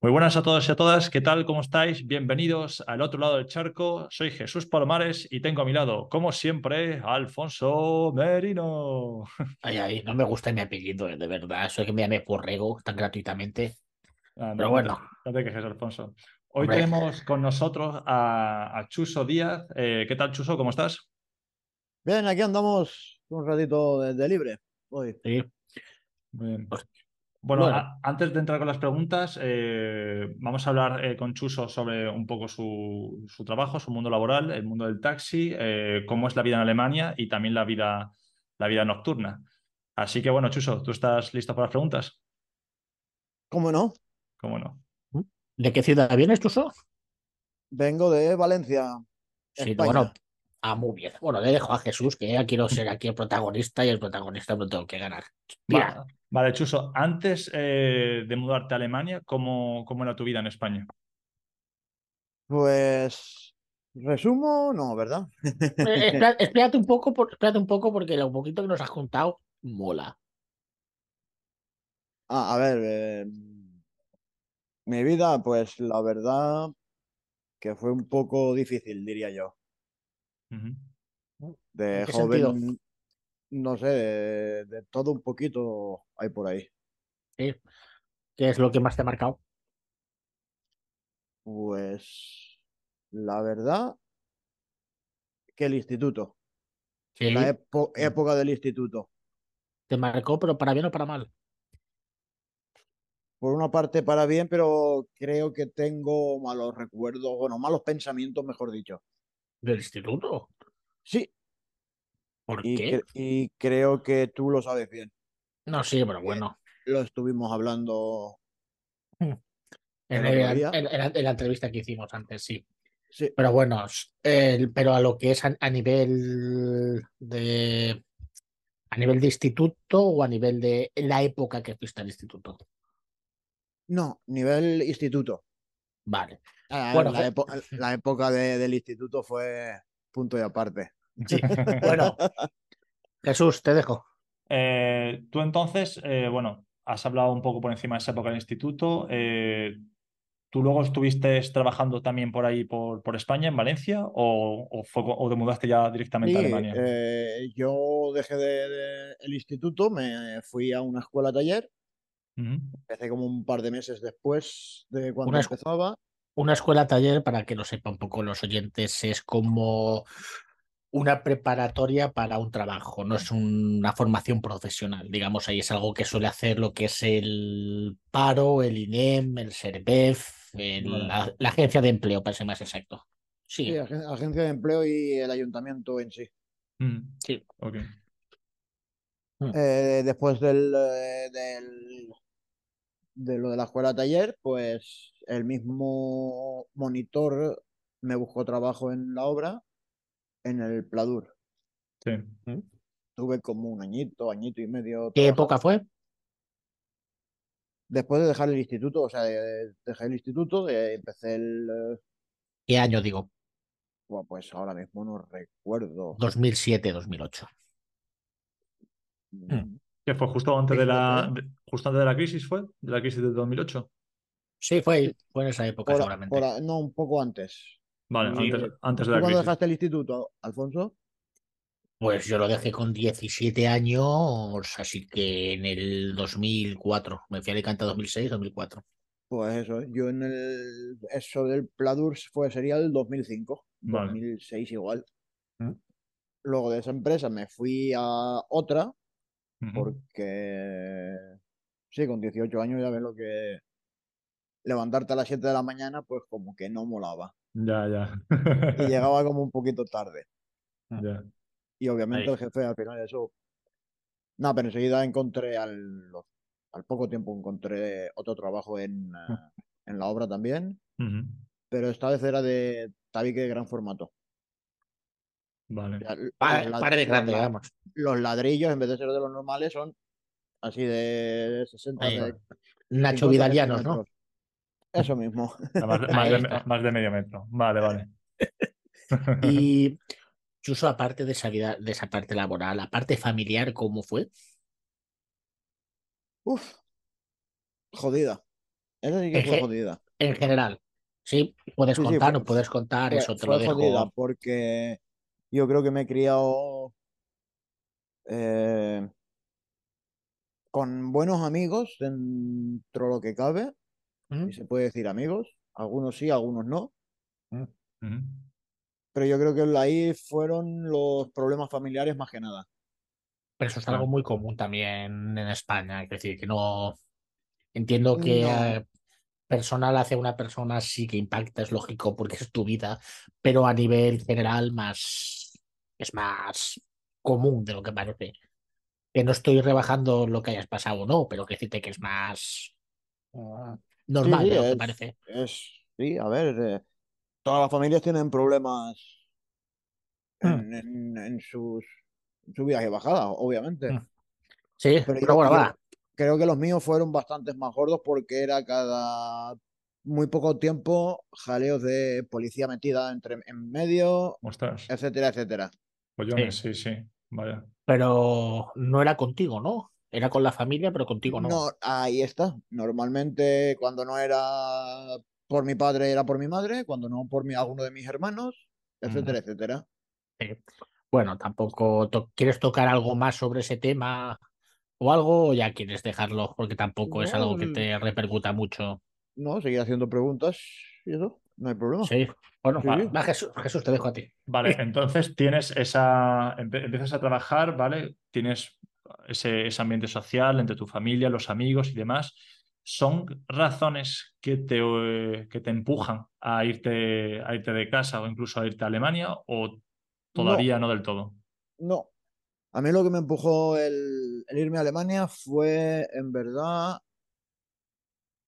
Muy buenas a todos y a todas, ¿qué tal? ¿Cómo estáis? Bienvenidos al otro lado del charco. Soy Jesús Palomares y tengo a mi lado, como siempre, a Alfonso Merino. Ay, ay, no me gusta mi apellido, de verdad. Eso es que me llame Porrego tan gratuitamente. Ah, no, Pero no bueno. No te quejes, Alfonso. Hoy Hombre. tenemos con nosotros a, a Chuso Díaz. Eh, ¿qué tal, Chuso? ¿Cómo estás? Bien, aquí andamos un ratito de, de libre hoy. Sí. Muy bien. Bueno, bueno. a- antes de entrar con las preguntas, eh, vamos a hablar eh, con Chuso sobre un poco su, su trabajo, su mundo laboral, el mundo del taxi, eh, cómo es la vida en Alemania y también la vida, la vida nocturna. Así que bueno, Chuso, ¿tú estás listo para las preguntas? ¿Cómo no? ¿Cómo no? ¿De qué ciudad vienes tú, so? Vengo de Valencia, Sí, España. bueno. Ah, muy bien. Bueno, le dejo a Jesús, que ya quiero ser aquí el protagonista y el protagonista no tengo que ganar. Mira, Vale, Chuso, antes eh, de mudarte a Alemania, ¿cómo, cómo era tu vida en España? Pues resumo, no, ¿verdad? eh, espera- espérate un poco, por- espérate un poco porque lo poquito que nos has contado mola. Ah, a ver, eh, mi vida, pues la verdad que fue un poco difícil, diría yo. Ujú. De ¿En qué sentido? joven, no sé, de, de todo un poquito hay por ahí. ¿sí? ¿Qué es lo que más te ha marcado? Pues la verdad que el instituto, Sí, la epo- época del instituto. te marcó, pero para bien o para mal. por una parte para bien, pero creo que tengo malos recuerdos, bueno, malos pensamientos, mejor dicho. ¿Del instituto? Sí, ¿Por y, qué? cre- y creo que tú lo sabes bien. No, sí, pero bueno. Lo estuvimos hablando. En, el- día. en- en la, en la entrevista que hicimos antes, sí. Sí, Pero bueno, el- pero a lo que es a, a nivel de a nivel de instituto o a nivel de la época que fuiste al instituto. no, nivel instituto. Vale. Ah, Bueno, la, que- epo- la época de- del instituto fue punto y aparte. Sí. Bueno, Jesús, te dejo. Eh, tú entonces, eh, bueno, has hablado un poco por encima de esa época del instituto. eh, ¿tú luego estuviste trabajando también por ahí, por, por España, en Valencia, o, o, fue, co- o te mudaste ya directamente a Alemania? eh, yo dejé de, de- el instituto, me fui a una escuela taller, Ujú. empecé como un par de meses después de cuando Una empezaba. Una escuela taller, para que lo sepa un poco los oyentes, es como una preparatoria para un trabajo, no es una formación profesional, digamos, ahí es algo que suele hacer lo que es el paro, el INEM, el Vale. la, la agencia de empleo, para ser más exacto. Sí, Sí, agen- agencia de empleo y el ayuntamiento en sí. Mm, sí. ok. Eh, después del, eh, del- de lo de la escuela taller, pues el mismo monitor me buscó trabajo en la obra en el Pladur. Sí. Tuve como un añito, añito y medio. ¿Qué trabajando. época fue? Después de dejar el instituto, o sea, de- dejé el instituto, empecé el... ¿Qué año digo? bueno, pues ahora mismo no recuerdo. 2007, 2008. Mm, ¿Qué fue justo antes de la, de- justo antes de la crisis, fue? ¿De la crisis del 2008? Sí, fue, fue en esa época por- seguramente. por no, un poco antes. Vale, Sí. antes, antes de ¿Tú la cuándo crisis. dejaste el instituto, Alfonso? Pues yo lo dejé con 17 años, así que en el 2004. Me fui a Alicante 2006, 2004. Pues eso, yo en el eso del Pladur fue, sería el 2005, Vale. 2006 igual. ¿Mm? Luego de esa empresa me fui a otra Porque sí, con 18 años ya ves lo que levantarte a las 7 de la mañana pues como que no molaba Ya, ya. y llegaba como un poquito tarde. Ya. Y obviamente Ahí. el jefe al final eso... No, pero enseguida encontré al, al poco tiempo encontré otro trabajo en, eh, en la obra también, pero esta vez era de tabique de gran formato. Vale. Ya, Pa- Paredes los grandes, vamos. los ladrillos, en vez de ser de los normales, son así de 60 Ahí. de Nacho 50 Vidalianos, ¿no? Eso mismo. Más, de- Ahí más de, está. más de medio metro. Vale, vale. Y Chuso, aparte de esa vida, de esa parte laboral, la parte familiar, ¿cómo fue? Uf, jodida. Esa sí que En fue jodida. En general. Sí, puedes Sí, sí, contar, fue- no puedes contar, Fue, eso te fue lo dejo. jodida porque yo creo que me he criado eh, con buenos amigos dentro de lo que cabe, ¿Mm? si se puede decir amigos, algunos sí, algunos no, Ujú. pero yo creo que ahí fueron los problemas familiares más que nada. Pero eso es algo muy común también en España. Es decir, que no. Entiendo que No. personal hacia una persona sí que impacta, es lógico, porque es tu vida, pero a nivel general más es más común de lo que parece. Que no estoy rebajando lo que hayas pasado o no, pero que decirte que es más eh, normal Sí, sí, de lo que parece. es, sí, a ver, eh, todas las familias tienen problemas en, en- en sus subidas y bajadas, obviamente. Mm. Sí, Pero pero yo, bueno, yo va. creo que los míos fueron bastantes más gordos porque era cada muy poco tiempo jaleos de policía metida entre, en medio, Ostras, etcétera, etcétera. Pollones, sí, sí. Vaya. Pero no era contigo, ¿no? Era con la familia, pero contigo no. No, ahí está. Normalmente cuando no era por mi padre era por mi madre, cuando no por mi, alguno de mis hermanos, etcétera, etcétera. Sí. Bueno, tampoco to- quieres tocar algo más sobre ese tema o algo, o ya quieres dejarlo, porque tampoco es algo que mm. te repercuta mucho. No, seguir haciendo preguntas y eso, no hay problema. Sí. Bueno, Sí, va, sí. va, Jesús, Jesús, te dejo a ti. Vale, entonces tienes esa, empiezas a trabajar, ¿vale? Tienes ese, ese ambiente social entre tu familia, los amigos y demás. ¿Son razones que te, eh, que te empujan a irte, a irte de casa o incluso a irte a Alemania o todavía no, del todo? No. A mí lo que me empujó el, el irme a Alemania fue, en verdad,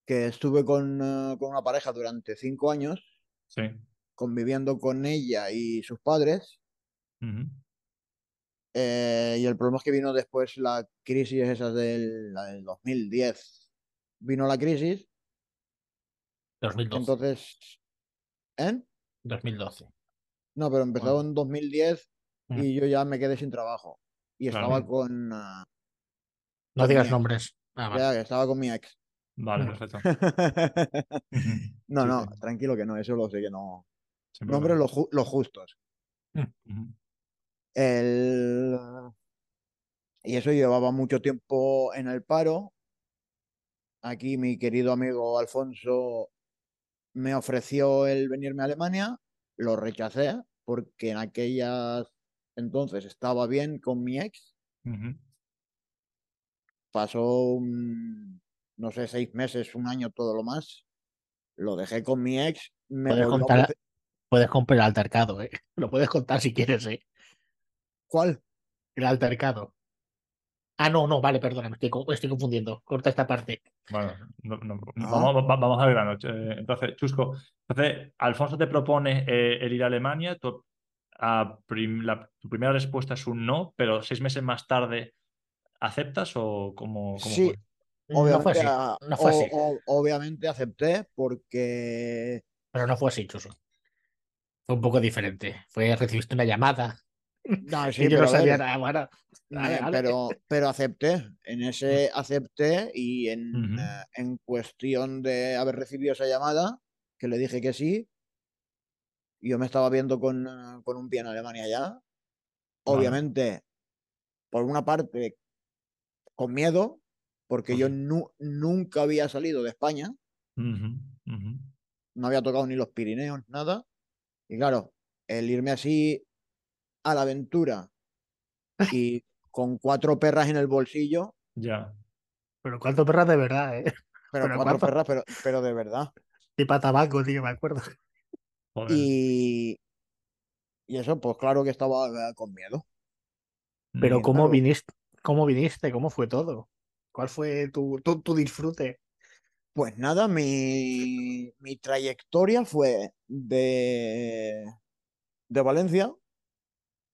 que estuve con, eh, con una pareja durante cinco años, Sí. conviviendo con ella y sus padres. Eh, y el problema es que vino después la crisis esa del, la del 2010. Vino la crisis, 2012. entonces... ¿Eh? 2012. No, pero empezó Bueno. en 2010 Mm. y yo ya me quedé sin trabajo. Y Claro. estaba con... No digas nombres. Ah, vale. Ya, que estaba con mi ex. Vale, perfecto. No, Sí, no, sí. tranquilo que no, eso lo sé que no. Nombres problema. los, ju- los justos. El... Y eso llevaba mucho tiempo en el paro. Aquí mi querido amigo Alfonso me ofreció el venirme a Alemania. Lo rechacé porque en aquellas entonces estaba bien con mi ex. Pasó, un, no sé, seis meses, un año, todo lo más. Lo dejé con mi ex. Me Puedes a contar, puedes comprar el altercado, ¿eh? Lo puedes contar si quieres, ¿eh? ¿Cuál? El altercado. Ah, no, no, vale, perdona, me estoy, confundiendo. Corta esta parte. Bueno, no- no- Ah. vamos, va- vamos al grano. Eh, Entonces, Chusco, entonces, Alfonso te propone eh, el ir a Alemania. Tu, a prim- la- tu primera respuesta es un no, pero seis meses más tarde, ¿aceptas o cómo, cómo Sí, fue? No fue así. Obviamente, a- No fue o- así. o- obviamente acepté porque Pero no fue así, Chuso. Fue un poco diferente. Fue, recibiste una llamada. no, sí, yo pero no sabía nada. Bueno, vale. pero, pero acepté. En ese acepté y en, eh, en cuestión de haber recibido esa llamada, que le dije que sí, yo me estaba viendo con, con un pie en Alemania ya. Obviamente, por una parte, con miedo, porque yo nu- nunca había salido de España, no había tocado ni los Pirineos, nada. Y claro, el irme así a la aventura y con cuatro perras en el bolsillo, Ya. Pero cuánto perras de verdad, ¿eh? pero, Pero cuatro perras, pero, pero de verdad. Y para tabaco, tío, me acuerdo. Joder. Y, y eso, pues claro que estaba eh, con miedo. Pero ¿cómo claro. viniste? ¿Cómo viniste? ¿Cómo fue todo? ¿Cuál fue tu, tu, tu disfrute? Pues nada, mi, mi trayectoria fue de, de Valencia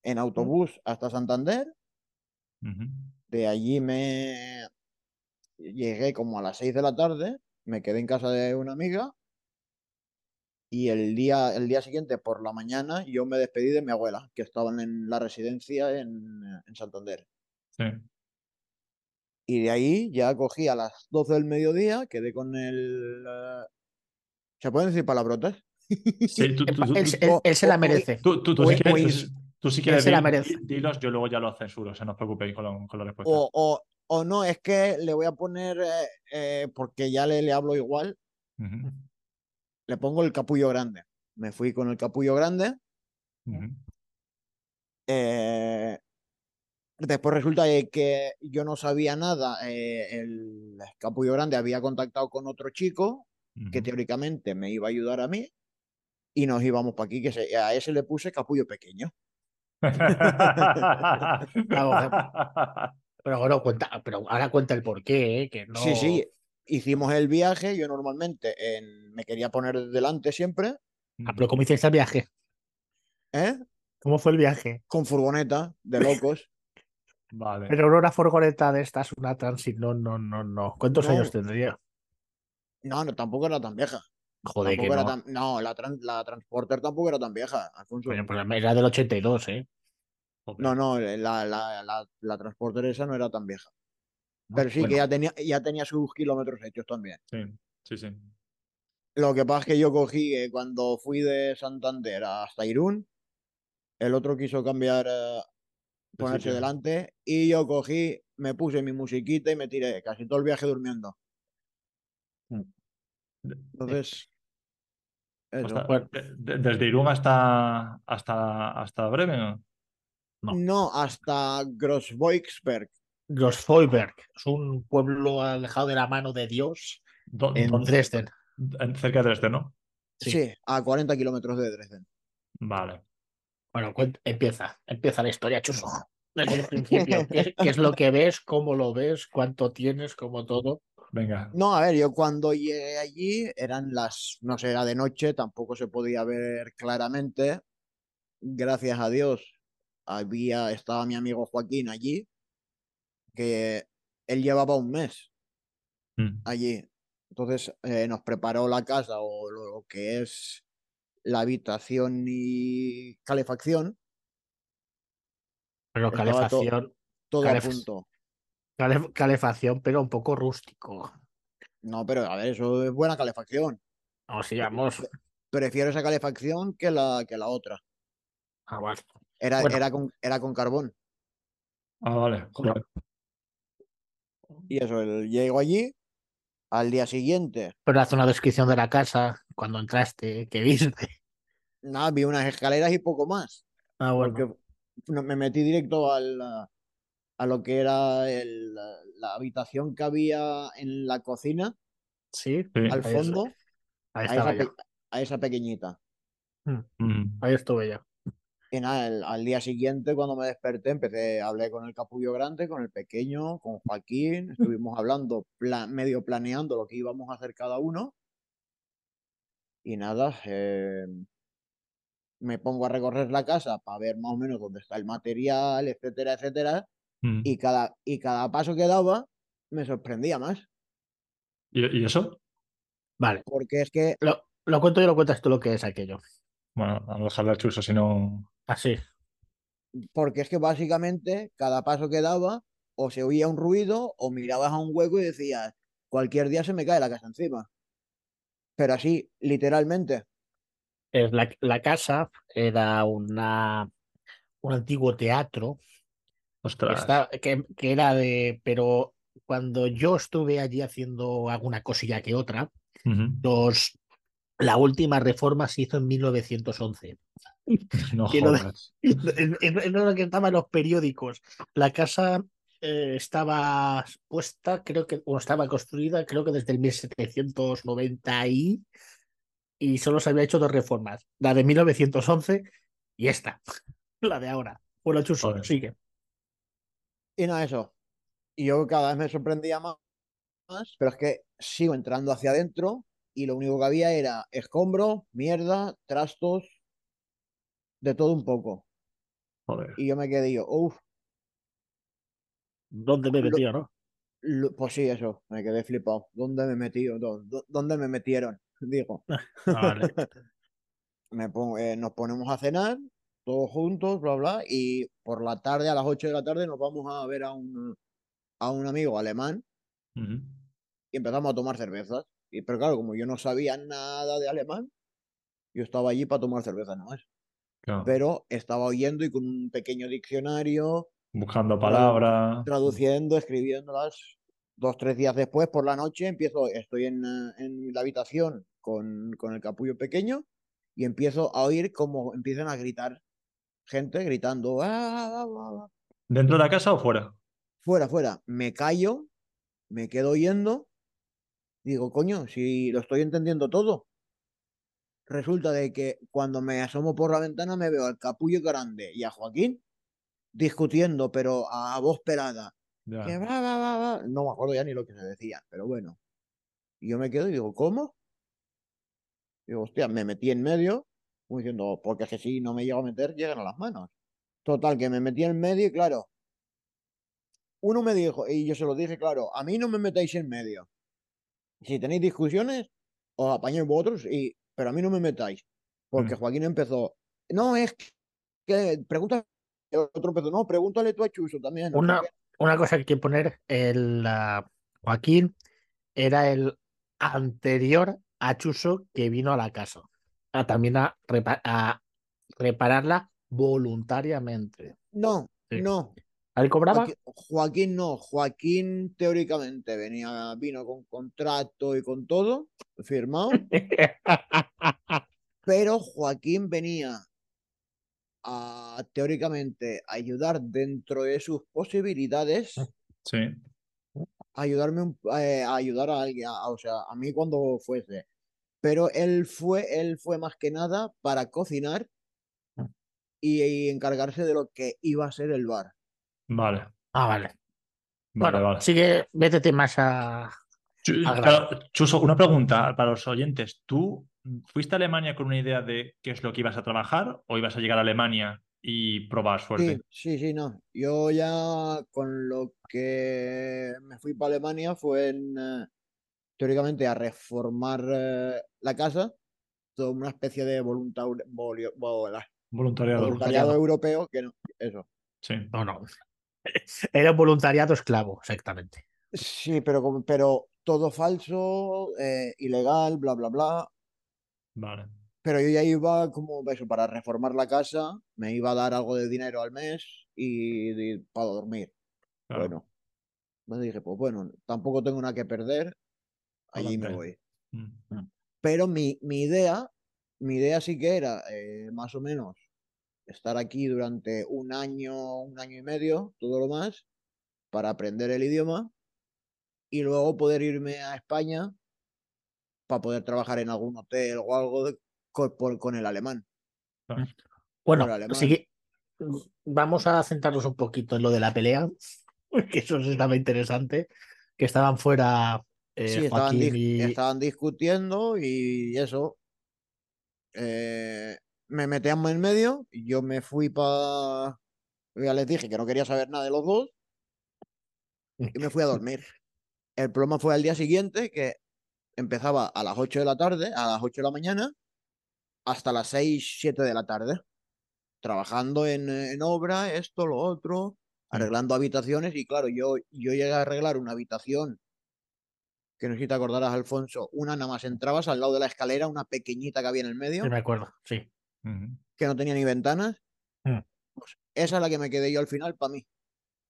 en autobús hasta Santander. De allí me llegué como a las 6 de la tarde, me quedé en casa de una amiga y el día, el día siguiente por la mañana yo me despedí de mi abuela, que estaban en la residencia en, en Santander. Sí. Y de ahí ya cogí a las 12 del mediodía, quedé con el... eh, ¿Se pueden decir palabrotas? Sí, tú, tú- tú- Él, tú- él- él se la merece. tú- tú- tú o- si quieres, tú si- quieres di- dilos, yo luego ya lo censuro, o sea, no os preocupéis con, lo- con la respuesta. O, o, o no, es que le voy a poner, eh, eh, porque ya le, le hablo igual, le pongo el capullo grande. Me fui con el capullo grande. eh, después resulta de que yo no sabía nada. eh, el capullo grande había contactado con otro chico que teóricamente me iba a ayudar a mí. Y nos íbamos para aquí, que se- a ese le puse capullo pequeño. Pero bueno, cuenta, pero ahora cuenta el porqué, ¿eh? que no. Sí, sí, hicimos el viaje. Yo normalmente en- me quería poner delante siempre, Ah, pero ¿cómo hiciste el viaje? ¿eh? ¿Cómo fue el viaje? Con furgoneta de locos. Vale. Pero una furgoneta de estas, una transit, no, no, no, no. ¿Cuántos No. años tendría? No, no, tampoco era tan vieja. Joder, que Tampoco era no. tan- no, la, tran- la Transporter tampoco era tan vieja, Alfonso. Coño, pues era del 82, ¿eh? Joder. No, no, la, la, la, la Transporter esa no era tan vieja. Pero sí, Bueno, que ya tenía, ya tenía sus kilómetros hechos también. Sí, sí, sí. Lo que pasa es que yo cogí eh, cuando fui de Santander hasta Irún, el otro quiso cambiar, eh, ponerse delante, y yo cogí, me puse mi musiquita y me tiré casi todo el viaje durmiendo. Entonces, eso. Hasta- Bueno. de- de- desde Irún hasta, hasta, hasta Bremen. ¿no? no. Hasta Grossboixberg. Grossfeuberg es un pueblo alejado de la mano de Dios Do- en ¿Dónde? Dresden. En- cerca de Dresden, ¿no? Sí. Sí. a 40 kilómetros de Dresden. Vale. Bueno, empieza, empieza la historia, chuso. Desde el principio. ¿Qué, qué es lo que ves? ¿Cómo lo ves? ¿Cuánto tienes? ¿Cómo todo? Venga. No, a ver, yo cuando llegué allí eran las, no sé, era de noche, tampoco se podía ver claramente. Gracias a Dios, había, estaba mi amigo Joaquín allí, que él llevaba un mes Mm. allí. Entonces eh, nos preparó la casa o lo, lo que es la habitación y calefacción, Pero calefacción, todo Calef- a punto. calef- calefacción, pero un poco rústico. No, pero a ver, eso es buena calefacción. O sea, vamos. Prefiero esa calefacción que la, que la otra. Ah, vale. Era, Bueno. era, con, era con carbón. Ah, vale. joder. Y eso, el- llego allí, al día siguiente, Pero haz una descripción de la casa cuando entraste, ¿qué viste? nada, vi unas escaleras y poco más. Ah, bueno. Porque no- me metí directo al, a, lo que era el- la, habitación que había en la cocina, Sí, Sí. al fondo, ahí a esa, a esa pequeñita. Mm. Ahí estuve yo. Y nada, el- al día siguiente, cuando me desperté, empecé, hablé con el capullo grande, con el pequeño, con Joaquín, estuvimos hablando, pla- medio planeando lo que íbamos a hacer cada uno. Y nada, eh, me pongo a recorrer la casa para ver más o menos dónde está el material, etcétera, etcétera. Mm. Y cada, y cada paso que daba me sorprendía más, ¿Y, y eso? Vale. porque es que, Lo, lo cuento yo, lo cuentas tú lo que es aquello. Bueno, vamos a dejarle al chuso, si no. Así. porque es que básicamente cada paso que daba o se oía un ruido o mirabas a un hueco y decías, cualquier día se me cae la casa encima. Pero así, literalmente. Es la, la casa era una, un antiguo teatro que, Ostras. está- que, que era de. Pero cuando yo estuve allí haciendo alguna cosilla que otra, los, la última reforma se hizo en 1911. No jodas. Es es lo que estaba en los periódicos. La casa eh, estaba puesta, creo que, o estaba construida, creo que desde el 1790 y, y solo se había hecho dos reformas. La de 1911 y esta, la de ahora. Bueno, Chuso, sigue. Y nada, eso. Y yo cada vez me sorprendía más, pero es que sigo entrando hacia adentro y lo único que había era escombros, mierda, trastos, de todo un poco. Joder. Y yo me quedé yo, uff, ¿Dónde me Lo- metido, no? pues sí, eso, me quedé flipado. ¿Dónde me metí? ¿Dó- dó- ¿Dónde me metieron? Digo. Ah, vale. me pongo- eh, nos ponemos a cenar, todos juntos, bla, bla, y por la tarde, a las 8 de la tarde, nos vamos a ver a un, a un amigo alemán y empezamos a tomar cervezas. Y, pero claro, como yo no sabía nada de alemán, yo estaba allí para tomar cerveza, no es. Claro. Pero estaba oyendo y con un pequeño diccionario, Buscando palabras. traduciendo, escribiéndolas. Dos, tres días después, por la noche, empiezo, estoy en, eh, en la habitación con, con el capullo pequeño y empiezo a oír como empiezan a gritar gente gritando, "Ah, ah, ah, ah". ¿Dentro de la casa o fuera? fuera, fuera. Me callo, me quedo oyendo, digo, coño, si lo estoy entendiendo todo. Resulta de que cuando me asomo por la ventana me veo al capullo grande y a Joaquín discutiendo, pero a voz pelada. Que bla, bla, bla. No me acuerdo ya ni lo que se decía, pero bueno. Y yo me quedo y digo, ¿cómo? Digo, hostia, me metí en medio, como diciendo, porque es que si no me llego a meter, llegan a las manos. Total, que me metí en medio y claro, uno me dijo, y yo se lo dije, claro, a mí no me metáis en medio. Si tenéis discusiones, os apañáis vosotros, y, pero a mí no me metáis. Porque Mm. Joaquín empezó, no, es que, pregunta, el otro empezó, no, pregúntale tú a Chuso también. no Una, qué". una cosa que hay que poner, el Joaquín era el anterior a Chuso que vino a la casa. A, también a, repa- a repararla voluntariamente. No, Sí. no, ¿Él cobraba? Joaquín, Joaquín no, Joaquín teóricamente venía, vino con contrato y con todo firmado, pero Joaquín venía a teóricamente ayudar dentro de sus posibilidades, Sí. ayudarme un- eh, a ayudar a alguien, a- o sea, a mí cuando fuese. Pero él fue, él fue más que nada para cocinar y, y encargarse de lo que iba a ser el bar. Vale. Ah, vale. Vale, Bueno, vale. sigue, métete más a. Chuso, una pregunta para los oyentes. ¿Tú fuiste a Alemania con una idea de qué es lo que ibas a trabajar o ibas a llegar a Alemania y probar suerte? Sí, sí, sí, no. Yo ya con lo que me fui para Alemania fue en, eh, teóricamente a reformar eh, la casa, toda una especie de volio- vola- Voluntariado. voluntariado Voluntariado. europeo, que no, eso. Sí. No, no. Era un voluntariado esclavo, exactamente. Sí, pero, pero todo falso, eh, ilegal, bla, bla, bla. Vale. Pero yo ya iba como eso, para reformar la casa, me iba a dar algo de dinero al mes y, y para dormir. Claro. Bueno, me dije, pues bueno, tampoco tengo nada que perder, allí me Adelante. voy. Mm. Pero mi, mi idea, mi idea sí que era eh, más o menos estar aquí durante un año, un año y medio, todo lo más, para aprender el idioma y luego poder irme a España para poder trabajar en algún hotel o algo de- con, por- con el alemán. Claro. Bueno, alemán. sigue- vamos a centrarnos un poquito en lo de la pelea, que eso sí estaba interesante, que estaban fuera eh, Sí, estaban, dis- y... estaban discutiendo y eso. eh, me metíamos en medio y yo me fui para... Ya les dije que no quería saber nada de los dos y me fui a dormir. El problema fue al día siguiente que empezaba a las 8 de la tarde, a las 8 de la mañana, hasta las 6, 7 de la tarde, trabajando en, en obra, esto, lo otro, arreglando habitaciones y claro, yo, yo llegué a arreglar una habitación que no sé si te acordarás, Alfonso, una nada más entrabas al lado de la escalera, una pequeñita que había en el medio, Sí, me acuerdo, sí. Que no tenía ni ventanas. Mm. Pues esa es la que me quedé yo al final para mí.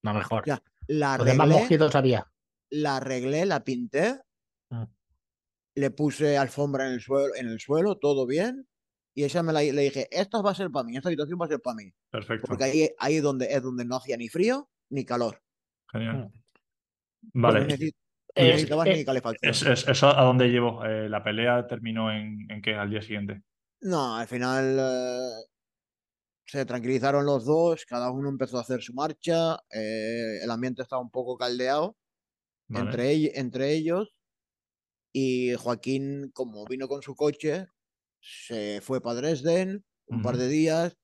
No, mejor. Ya, La Los demás arreglé, había. la arreglé, la pinté, Mm. Le puse alfombra en el suelo, en el suelo, todo bien. Y esa me la, le dije, esta va a ser para mí, esta habitación va a ser para mí. Perfecto. Porque ahí, ahí donde, es donde no hacía ni frío ni calor. Genial. No Vale. Eh, necesitabas eh, ni calefacción. Es- es- ¿Eso a dónde llevó? Eh, ¿La pelea terminó en, en qué? Al día siguiente. No, al final eh, se tranquilizaron los dos, cada uno empezó a hacer su marcha, eh, el ambiente estaba un poco caldeado Vale. entre, entre ellos y Joaquín, como vino con su coche, se fue para Dresden un par de días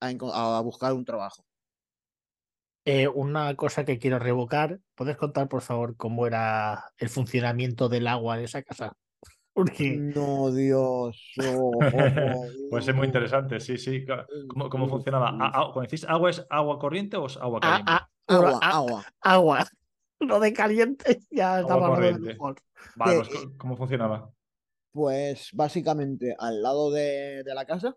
a, buscar un trabajo. Eh, una cosa que quiero revocar, ¿puedes contar, por favor, cómo era el funcionamiento del agua en esa casa? Porque No, Dios. oh, oh, oh, Puede ser muy interesante, sí, sí. Ca- ¿Cómo, cómo funcionaba? ¿A- a- Cuando decís agua, ¿es agua corriente o es agua caliente? Agua, agua. agua. lo de caliente ya estaba corriente. mejor. Vale, pues, ¿cómo- ¿cómo funcionaba? Pues básicamente al lado de, de la casa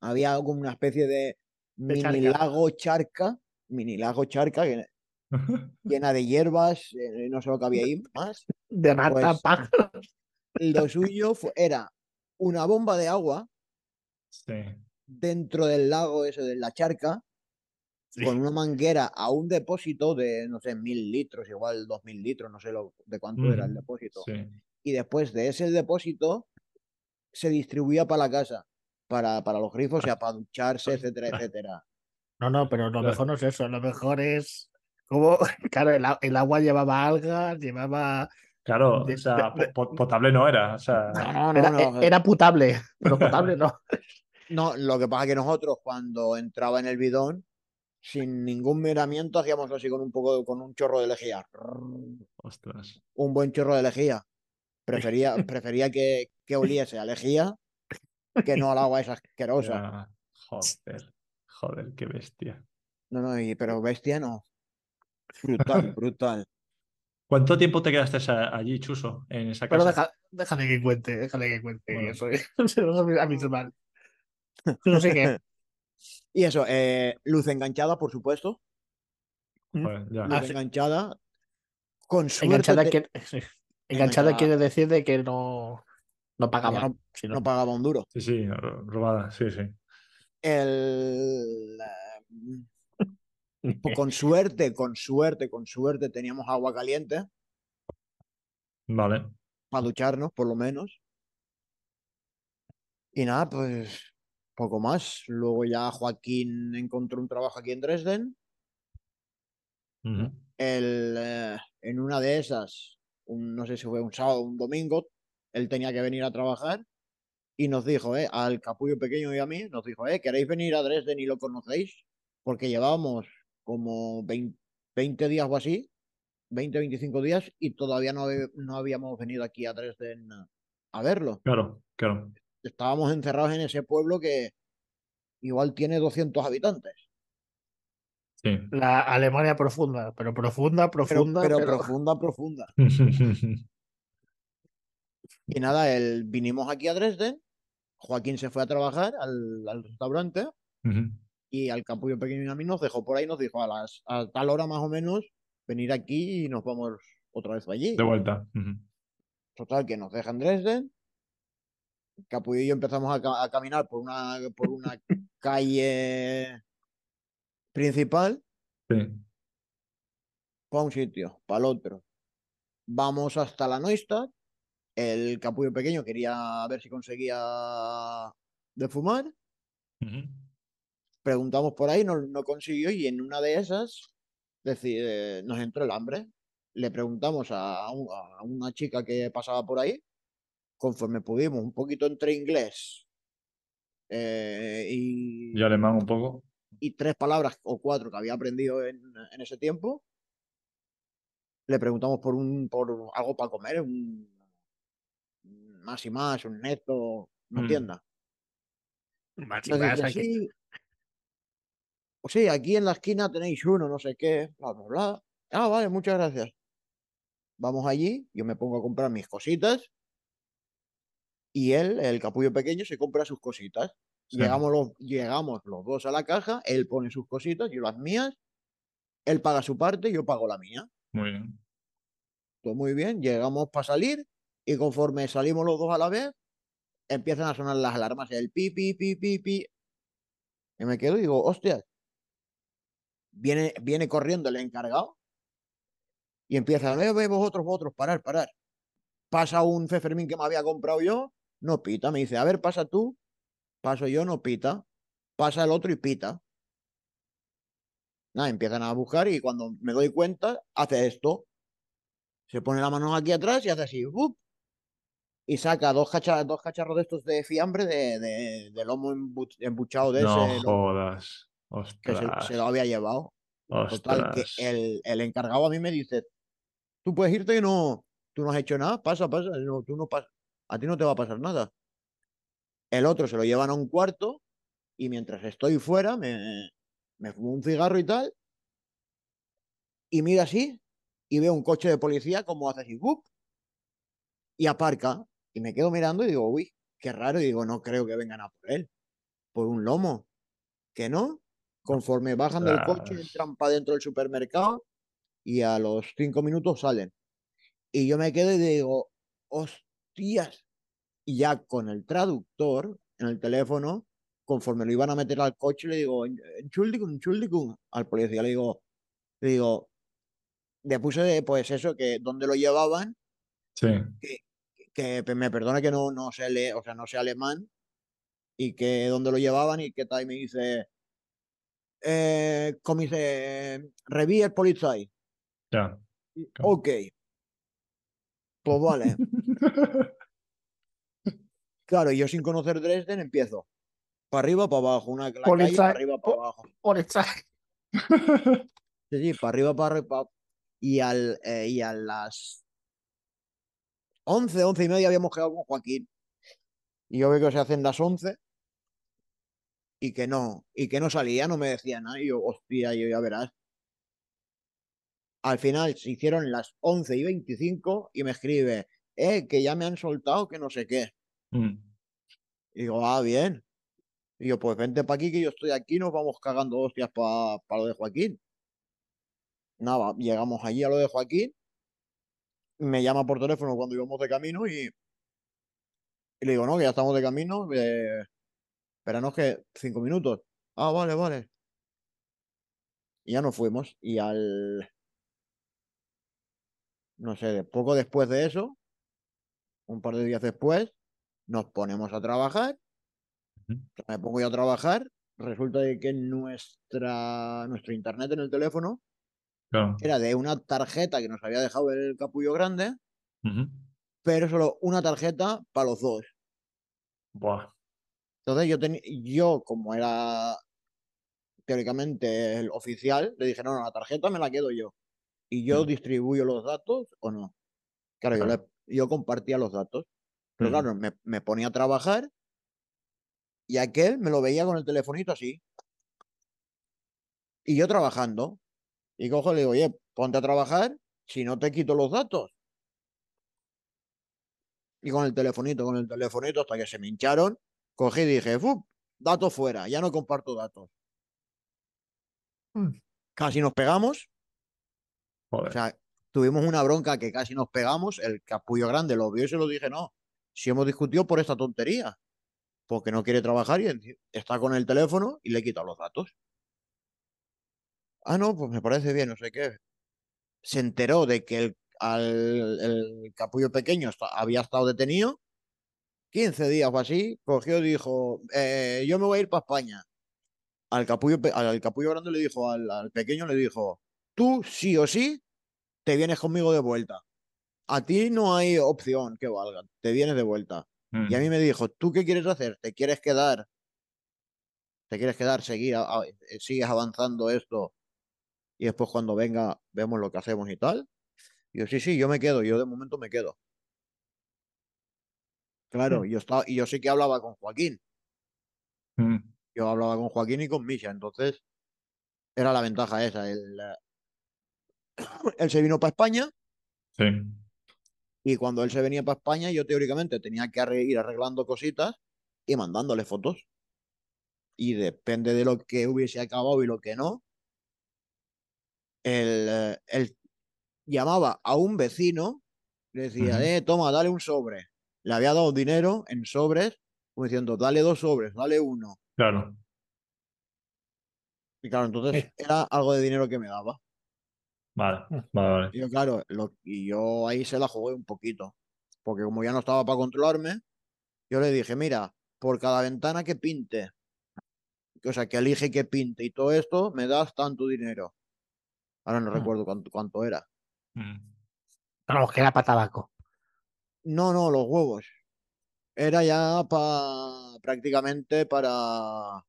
había como una especie de mini charca. lago charca, mini lago charca que- llena de hierbas, eh, no sé lo que había ahí más. De rata, Pues- pájaros. Lo suyo fu- era una bomba de agua Sí. dentro del lago ese de la charca, Sí. con una manguera a un depósito de, no sé, mil litros, igual dos mil litros, no sé lo, de cuánto era el depósito. Sí. Y después de ese depósito se distribuía para la casa, para, para los grifos, o sea, para ducharse, etcétera, etcétera. No, no, pero lo mejor no es eso. Lo mejor es como, claro, el, el agua llevaba algas, llevaba. Claro, o sea, po- po- potable no era. O sea, No, no, Era, no. e- era potable, pero potable no. No, lo que pasa es que nosotros cuando entraba en el bidón, sin ningún miramiento, hacíamos así con un poco, con un chorro de lejía. ostras. Un buen chorro de lejía. Prefería, prefería que, que oliese a lejía que no al agua esa asquerosa. Ya, Joder, joder, qué bestia. No, no, y- pero bestia no. Brutal, brutal. ¿Cuánto tiempo te quedaste allí, Chuso, en esa Pero casa? deja, déjale que cuente, déjale que cuente. Bueno. Eso es, eso es habitual. No sé qué. Y eso, eh, luz enganchada, por supuesto. Joder, ya. Luz Ah, enganchada. Con suerte Enganchada, te- quiere. Enganchada Enganchada. quiere decir de que no, no pagaba. no, sino- no pagaba un duro. Sí, sí, ro- robada, sí, sí. El, pues con suerte, con suerte, con suerte teníamos agua caliente Vale. para ducharnos, por lo menos. Y nada, pues poco más. Luego ya Joaquín encontró un trabajo aquí en Dresden. Eh, en una de esas, un- no sé si fue un sábado o un domingo, él tenía que venir a trabajar y nos dijo, eh, al capullo pequeño y a mí, nos dijo, eh, ¿queréis venir a Dresden y lo conocéis? Porque llevábamos como 20, 20 días o así, 20, 25 días y todavía no, no habíamos venido aquí a Dresden a verlo. Claro, claro. Estábamos encerrados en ese pueblo que igual tiene 200 habitantes. Sí. La Alemania profunda, pero profunda, profunda. pero pero- profunda, profunda. Y nada, el, vinimos aquí a Dresden, Joaquín se fue a trabajar al, al restaurante y al capullo pequeño y a mí nos dejó por ahí, nos dijo a las a tal hora más o menos venir aquí y nos vamos otra vez allí. De vuelta. Total, que nos dejan Dresden. Capullo y yo empezamos a, ca- a caminar por una, por una calle principal Sí. para un sitio, para el otro. Vamos hasta la Neustadt. El capullo pequeño quería ver si conseguía de fumar. Preguntamos por ahí, no, no consiguió y en una de esas decide, nos entró el hambre. Le preguntamos a, un- a una chica que pasaba por ahí, conforme pudimos, un poquito entre inglés eh, y, Y alemán un poco. y tres palabras o cuatro que había aprendido en, en ese tiempo. Le preguntamos por un por algo para comer, un más y más, un neto, una Mm. tienda. Más y Nos más, dice, hay que- sí, o sí, aquí en la esquina tenéis uno, no sé qué, bla, bla, bla. Ah, vale, muchas gracias. Vamos allí, yo me pongo a comprar mis cositas y él, el capullo pequeño, se compra sus cositas. Sí. Llegamos, los, llegamos los dos a la caja, él pone sus cositas, yo las mías, él paga su parte, yo pago la mía. Muy bien. Todo muy bien, llegamos para salir y conforme salimos los dos a la vez, empiezan a sonar las alarmas, el pi, pi, pi, pi, pi. Y me quedo y digo, hostia, viene, viene corriendo el encargado y empieza, ve, ve, vosotros, vosotros, parar, parar. Pasa un Fefermín que me había comprado yo, no pita, me dice, a ver, pasa tú, paso yo, no pita, pasa el otro y pita. Nada, empiezan a buscar y cuando me doy cuenta, hace esto. Se pone la mano aquí atrás y hace así, ¡up! y saca dos, cacha- dos cacharros de estos de fiambre de, de, de lomo embu- embuchado de No ese jodas. que se, Ostras. se lo había llevado. Total, que Ostras. el, el encargado a mí me dice, tú puedes irte y no, tú no has hecho nada, pasa, pasa, no, tú no pas- a ti no te va a pasar nada. El otro se lo llevan a un cuarto y mientras estoy fuera me, me fumo un cigarro y tal y mira así y veo un coche de policía como hace así, ¡bup! y aparca. Y me quedo mirando y digo, uy, qué raro. Y digo, no creo que vengan a por él, por un lomo. Que no. Conforme bajan del coche, entran para dentro del supermercado y a los cinco minutos salen. Y yo me quedo y digo, hostias. Y ya con el traductor en el teléfono, conforme lo iban a meter al coche, le digo, Entschuldigung, Entschuldigung, al policía le digo, le digo, le puse pues eso, que donde lo llevaban, Sí. que, que me perdone que no, no sé leer, o sea, no sé alemán, y que donde lo llevaban y que tal, y me dice, eh, como dice, Revier Polizei. Ya. Y, Claro. Ok. Pues vale. Claro, y yo sin conocer Dresden empiezo. Para arriba, para abajo, una la calle, Polizei. para arriba, para abajo. Sí, sí, para arriba, para arriba. Y, al, eh, y a las 11, 11 y media habíamos quedado con Joaquín. Y yo veo que se hacen las 11 y que no, y que no salía, no me decía nada. Y yo, hostia, yo ya verás. Al final se hicieron las 11 y 25 y me escribe, eh, que ya me han soltado, que no sé qué. Mm. Y digo, ah, bien. Y yo, pues vente para aquí, que yo estoy aquí, nos vamos cagando hostias para lo de Joaquín. Nada, llegamos allí a lo de Joaquín. Me llama por teléfono cuando íbamos de camino y, y le digo, no, que ya estamos de camino. Eh, espéranos que cinco minutos. Ah, vale, vale. Y ya nos fuimos. Y al. No sé, poco después de eso, un par de días después, nos ponemos a trabajar. Me pongo yo a trabajar. Resulta de que nuestra, nuestro internet en el teléfono Claro. era de una tarjeta que nos había dejado el capullo grande, pero solo una tarjeta para los dos. Buah. Entonces yo, teni- yo como era teóricamente el oficial, le dije, no, no, la tarjeta me la quedo yo. Y yo Mm. distribuyo los datos o no. Claro, yo, Claro. le- yo compartía los datos. Pero Mm. claro, me, me ponía a trabajar y aquel me lo veía con el telefonito así. Y yo trabajando. Y cojo y le digo, oye, ponte a trabajar si no te quito los datos. Y con el telefonito, con el telefonito, hasta que se me hincharon, cogí y dije. Datos fuera, ya no comparto datos. Mm. Casi nos pegamos, Joder. o sea, tuvimos una bronca que casi nos pegamos, el capullo grande lo vio y se lo dije, no, si hemos discutido por esta tontería, porque no quiere trabajar y está con el teléfono y le quita los datos. Ah, no, pues me parece bien, no sé qué. Se enteró de que el, al- el capullo pequeño había estado detenido 15 días o así, cogió y dijo, "Eh, yo me voy a ir para España. Al capullo, al capullo grande le dijo, al pequeño le dijo, tú sí o sí te vienes conmigo de vuelta. A ti no hay opción que valga, te vienes de vuelta. Y a mí Mm. me dijo, ¿tú qué quieres hacer? ¿Te quieres quedar? ¿Te quieres quedar, seguir, a- a- eh, sigues avanzando esto? Y después cuando venga vemos lo que hacemos y tal. Y yo, sí, sí, yo me quedo, yo de momento me quedo. Claro, Mm. yo estaba, y yo sí que hablaba con Joaquín. Mm. Yo hablaba con Joaquín y con Misha, entonces era la ventaja esa. Eh, él se vino para España Sí. y cuando él se venía para España, yo teóricamente tenía que ir arreglando cositas y mandándole fotos. Y depende de lo que hubiese acabado y lo que no, él, eh, él llamaba a un vecino, le decía, eh, toma, dale un sobre. Le había dado dinero en sobres, como diciendo, dale dos sobres, dale uno. Claro. Y claro, entonces Eh. era algo de dinero que me daba. Vale. Vale, vale. Y yo, claro, lo- y yo ahí se la jugué un poquito. Porque como ya no estaba para controlarme, yo le dije, mira, por cada ventana que pinte, o sea, que elige que pinte y todo esto, me das tanto dinero. Ahora no Ah. recuerdo cuánto, cuánto era. Mm. Vamos, que era para tabaco. No, no, los huevos. Era ya pa, prácticamente para,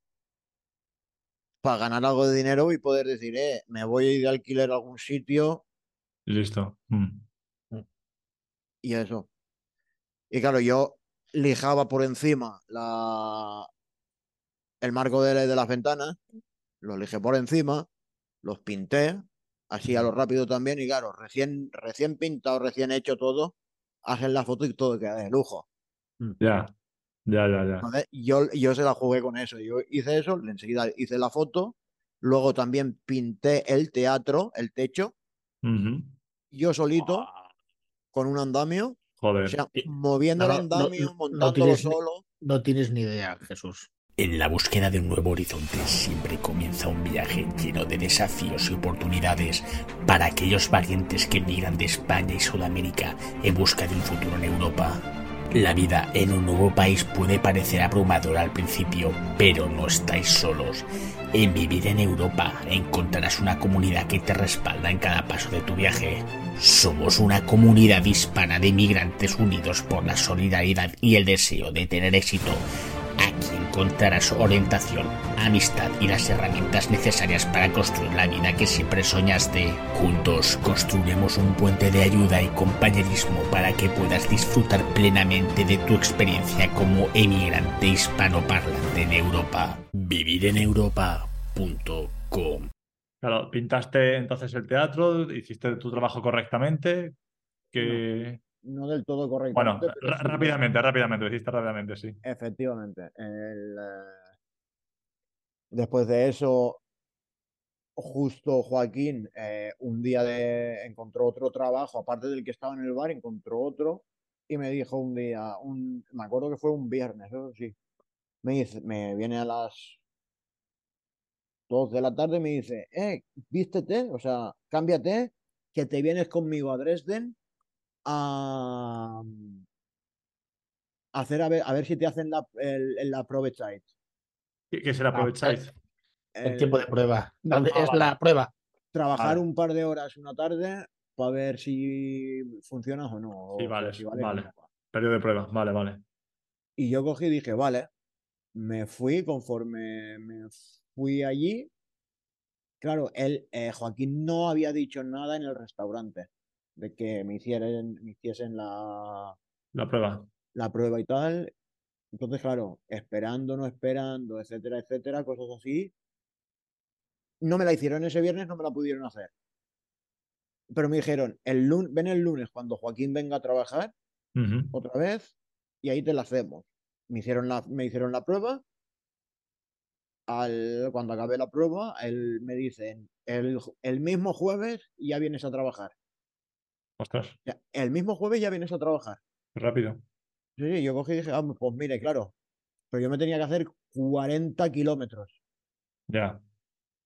para ganar algo de dinero y poder decir, eh, me voy a ir de alquiler a algún sitio listo. Mm. y eso. Y claro, yo lijaba por encima la, el marco de, de las ventanas, lo lijé por encima, los pinté, así a lo rápido también, y claro, recién, recién pintado, recién hecho todo, hacen la foto y todo queda de lujo. Ya, ya, ya, ya. Entonces, yo, yo se la jugué con eso. Yo hice eso, enseguida hice la foto, luego también pinté el teatro, el techo, yo solito, con un andamio, o Joder. sea, Sí. moviendo el No, no, no, andamio, no montándolo tienes solo. No tienes ni idea, Jesús. En la búsqueda de un nuevo horizonte siempre comienza un viaje lleno de desafíos y oportunidades para aquellos valientes que emigran de España y Sudamérica en busca de un futuro en Europa. La vida en un nuevo país puede parecer abrumadora al principio, pero no estáis solos. En Vivir en Europa encontrarás una comunidad que te respalda en cada paso de tu viaje. Somos una comunidad hispana de inmigrantes unidos por la solidaridad y el deseo de tener éxito. Aquí encontrarás orientación, amistad y las herramientas necesarias para construir la vida que siempre soñaste. Juntos construiremos un puente de ayuda y compañerismo para que puedas disfrutar plenamente de tu experiencia como emigrante hispanoparlante en Europa. Vivireneuropa.com Claro, pintaste entonces el teatro, hiciste tu trabajo correctamente. Que... No del todo Bueno, ra- sí, rápidamente, rápidamente, lo hiciste rápidamente, sí. Efectivamente. el, eh, Después de eso, justo Joaquín eh, un día de... encontró otro trabajo, aparte del que estaba en el bar, encontró otro y me dijo un día, un... me acuerdo que fue un viernes, eso sí, me dice, me viene a las 2 de la tarde y me dice, eh, vístete, o sea, cámbiate, que te vienes conmigo a Dresden a a hacer a ver, a ver si te hacen la, el, el Aprovechite. ¿Qué, qué será aprovecháis? El El- tiempo de prueba. Ah, es vale. la prueba. trabajar Vale. un par de horas una tarde para ver si funciona o no. Sí, vale, si vale. no. Periodo de prueba, vale, vale. Y yo cogí y dije, vale, me fui conforme me fui allí. Claro, él, eh, Joaquín no había dicho nada en el restaurante de que me hicieran, me hiciesen la, La prueba. la prueba y tal. Entonces, claro, esperando, no esperando, etcétera, etcétera, cosas así. No me la hicieron ese viernes, no me la pudieron hacer. Pero me dijeron, el lunes, ven el lunes cuando Joaquín venga a trabajar otra vez y ahí te la hacemos. Me hicieron la, me hicieron la prueba. Al, cuando acabé la prueba, él me dicen, el, el mismo jueves ya vienes a trabajar. Ostras, el mismo jueves ya vienes a trabajar. rápido. Sí, sí, yo cogí y dije, "Ah, pues mire, claro, pero yo me tenía que hacer 40 kilómetros. Ya.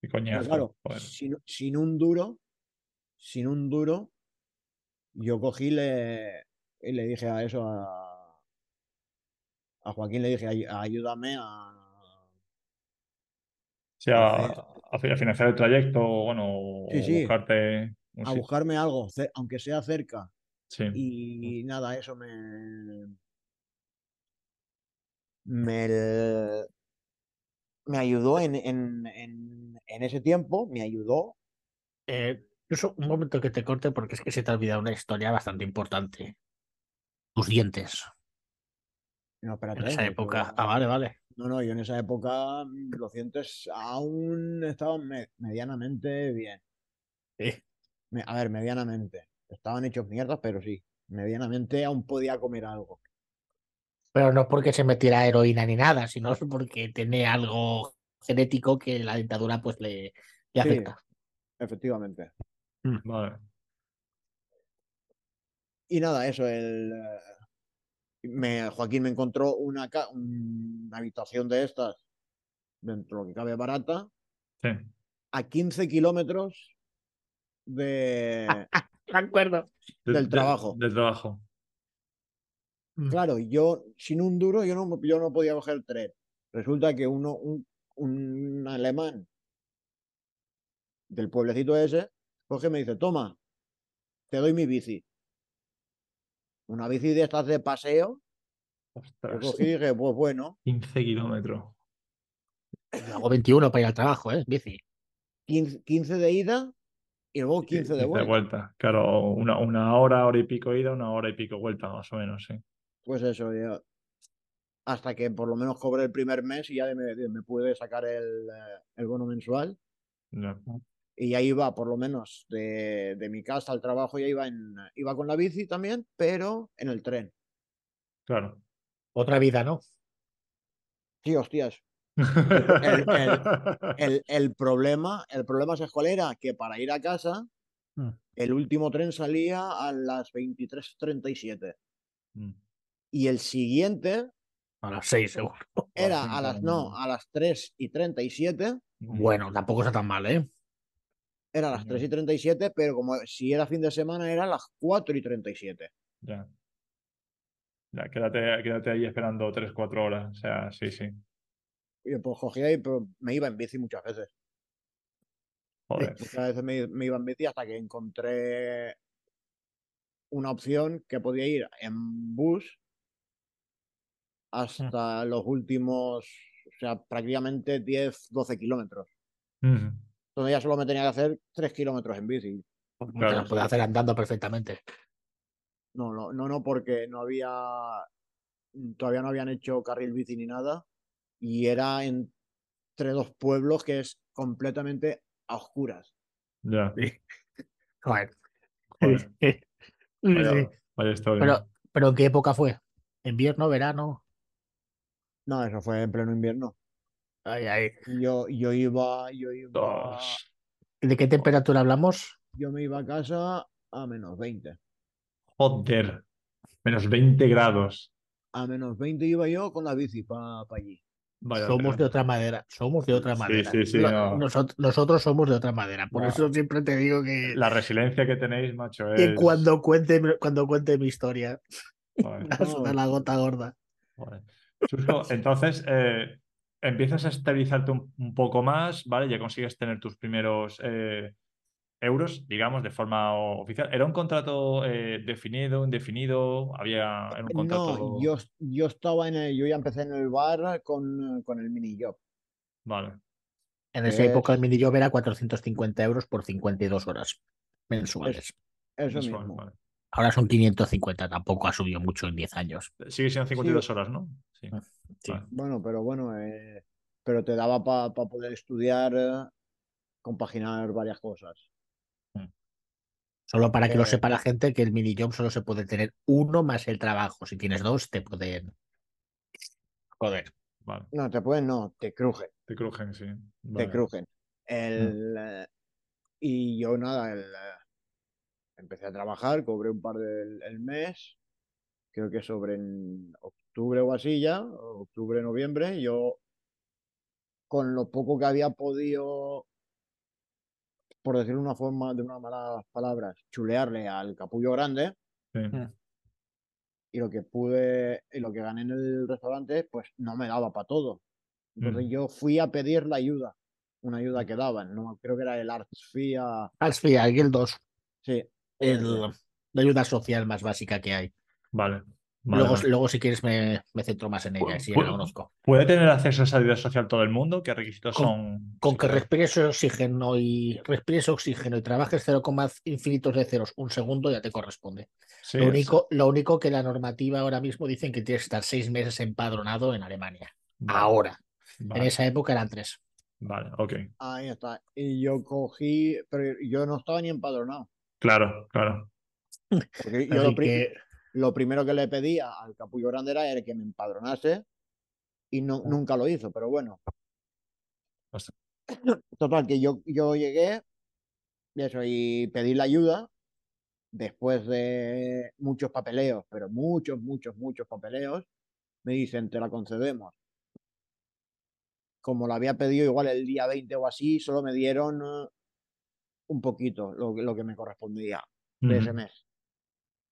Pero coñazo. claro, joder. sin, sin un duro, sin un duro, yo cogí y le, y le dije a eso, a, a Joaquín le dije, "Ay- ayúdame a... O sea, a, a financiar el trayecto, bueno, Sí, sí. buscarte a buscarme algo, aunque sea cerca. Sí. Y nada, eso me... Me, me ayudó en, en, en, en ese tiempo, me ayudó. Eh, incluso un momento que te corte porque es que se te ha olvidado una historia bastante importante. Tus dientes No, espérate, en esa yo- época. Ah, vale, vale. No, no, yo en esa época mm, los dientes aún estaban me- medianamente bien. Sí. Me- a ver, medianamente. Estaban hechos mierdas, pero sí. Medianamente aún podía comer algo. Pero no es porque se metiera heroína ni nada, sino es porque tiene algo genético que la dentadura pues le, le Sí. afecta. Efectivamente. Vale. Y nada, eso, el, eh, me, Joaquín me encontró una, ca- una habitación de estas, dentro de lo que cabe barata, Sí. a 15 kilómetros de... De acuerdo. De- Del de- trabajo. Del trabajo. Claro, yo sin un duro yo no, yo no podía coger tren. Resulta que uno, un, un alemán del pueblecito ese, coge y me dice, toma, te doy mi bici. Una bici de estas de paseo. Yo cogí y dije, pues bueno, 15 kilómetros. Hago 21 para ir al trabajo, ¿eh? Bici. 15, 15 de ida y luego 15 de vuelta. Claro, una, una hora, hora y pico ida, una hora y pico vuelta, más o menos, sí. Pues eso, yo- hasta que por lo menos cobré el primer mes y ya me, me pude sacar el, eh, el bono mensual. Y ya iba, por lo menos, de, de mi casa al trabajo, ya iba, en, iba con la bici también, pero en el tren. Claro. Otra vida, ¿no? Sí, hostias. El- El, el problema, el problema es cuál era, que para ir a casa, Mm. el último tren salía a las 23.37 Mm. y el siguiente A las seis, seguro. era a las, no, a las 3 y 37, Bueno, tampoco está tan mal, ¿eh? era a las 3 y 37, pero como si era fin de semana era a las 4 y 37. Ya. Ya, quédate, quédate ahí esperando 3-4 horas. O sea, sí, sí. Y pues cogía y pues, me iba en bici muchas veces. Joder. Muchas veces me, me iba en bici hasta que encontré una opción que podía ir en bus hasta los últimos, o sea, prácticamente 10, 12 kilómetros. Entonces ya solo me tenía que hacer 3 kilómetros en bici. Te Claro. la puede hacer andando perfectamente. No, no, no, no, porque no había, todavía no habían hecho carril bici ni nada. Y era entre dos pueblos que es completamente a oscuras. Ya. Joder. Joder. Sí. Vaya, vaya historia. Pero, pero ¿en qué época fue? ¿Invierno, verano? No, eso fue en pleno invierno. Ay, ay. Yo, yo iba, yo iba, Dos. ¿De qué temperatura hablamos? yo me iba a casa a menos 20. Joder. Menos 20 grados. A menos 20 iba yo con la bici para allí. Vaya somos de otra madera. Somos de otra Sí, madera. sí, sí, Lo- no. nosot- nosotros somos de otra madera. Por No. eso siempre te digo que, La resiliencia que tenéis, macho, que es. cuando cuente, cuando cuente mi historia, Joder, va a sonar la gota gorda. Chusco, entonces eh, empiezas a estabilizarte un, un poco más, ¿vale? Ya consigues tener tus primeros eh, euros, digamos, de forma oficial. ¿Era un contrato eh, definido, indefinido? ¿Había era un contrato? No, yo, yo estaba en el, yo ya empecé en el bar con, con el mini job. Vale. En esa Es- época el minijob era 450 euros por 52 horas mensuales. Eso mensual, mismo. vale. Ahora son 550, tampoco ha subido mucho en 10 años. Sigue siendo 52 horas, ¿no? Sí. Sí. Vale. Bueno, pero bueno, eh, pero te daba para poder estudiar, eh, compaginar varias cosas. Solo para que lo Eh, sepa la gente que el minijob solo se puede tener uno más el trabajo. Si tienes dos, te pueden. Joder. Vale. No, te pueden, no, te crujen, Te crujen, sí. te crujen. El, eh, y yo nada, el, eh, empecé a trabajar, cobré un par del el mes, creo que sobre en octubre o así ya, octubre, noviembre, yo con lo poco que había podido, por decirlo de una forma, de unas malas palabras, chulearle al capullo grande, Sí. y lo que pude, y lo que gané en el restaurante, pues no me daba para todo. Entonces Mm. yo fui a pedir la ayuda, una ayuda que daban, no creo que era el Arts FIA, Alsfia, el 2, sí, el, la ayuda social más básica que hay. Vale. Vale, luego, vale. luego, si quieres, me, me centro más en ella, si ya la conozco. ¿Puede tener acceso a esa ayuda social todo el mundo? ¿Qué requisitos Con- son? Con que respires oxígeno y respires oxígeno y trabajes 0, infinitos de ceros un segundo, ya te corresponde. Sí, lo, es- único, lo único que la normativa ahora mismo dicen que tienes que estar seis meses empadronado en Alemania. Vale, Ahora. En esa época eran tres. vale, ok. ahí está. Y yo cogí, pero yo no estaba ni empadronado, Claro, claro. porque yo Así lo, que lo primero que le pedía al capullo grande era el que me empadronase y no, nunca lo hizo, pero bueno. Ostras. Total, que yo, yo llegué y eso, y pedí la ayuda después de muchos papeleos, pero muchos, muchos, muchos papeleos, me dicen, te la concedemos. Como la había pedido igual el día 20 o así, solo me dieron eh, un poquito, lo, que- lo que me correspondía de ese Ujú. mes.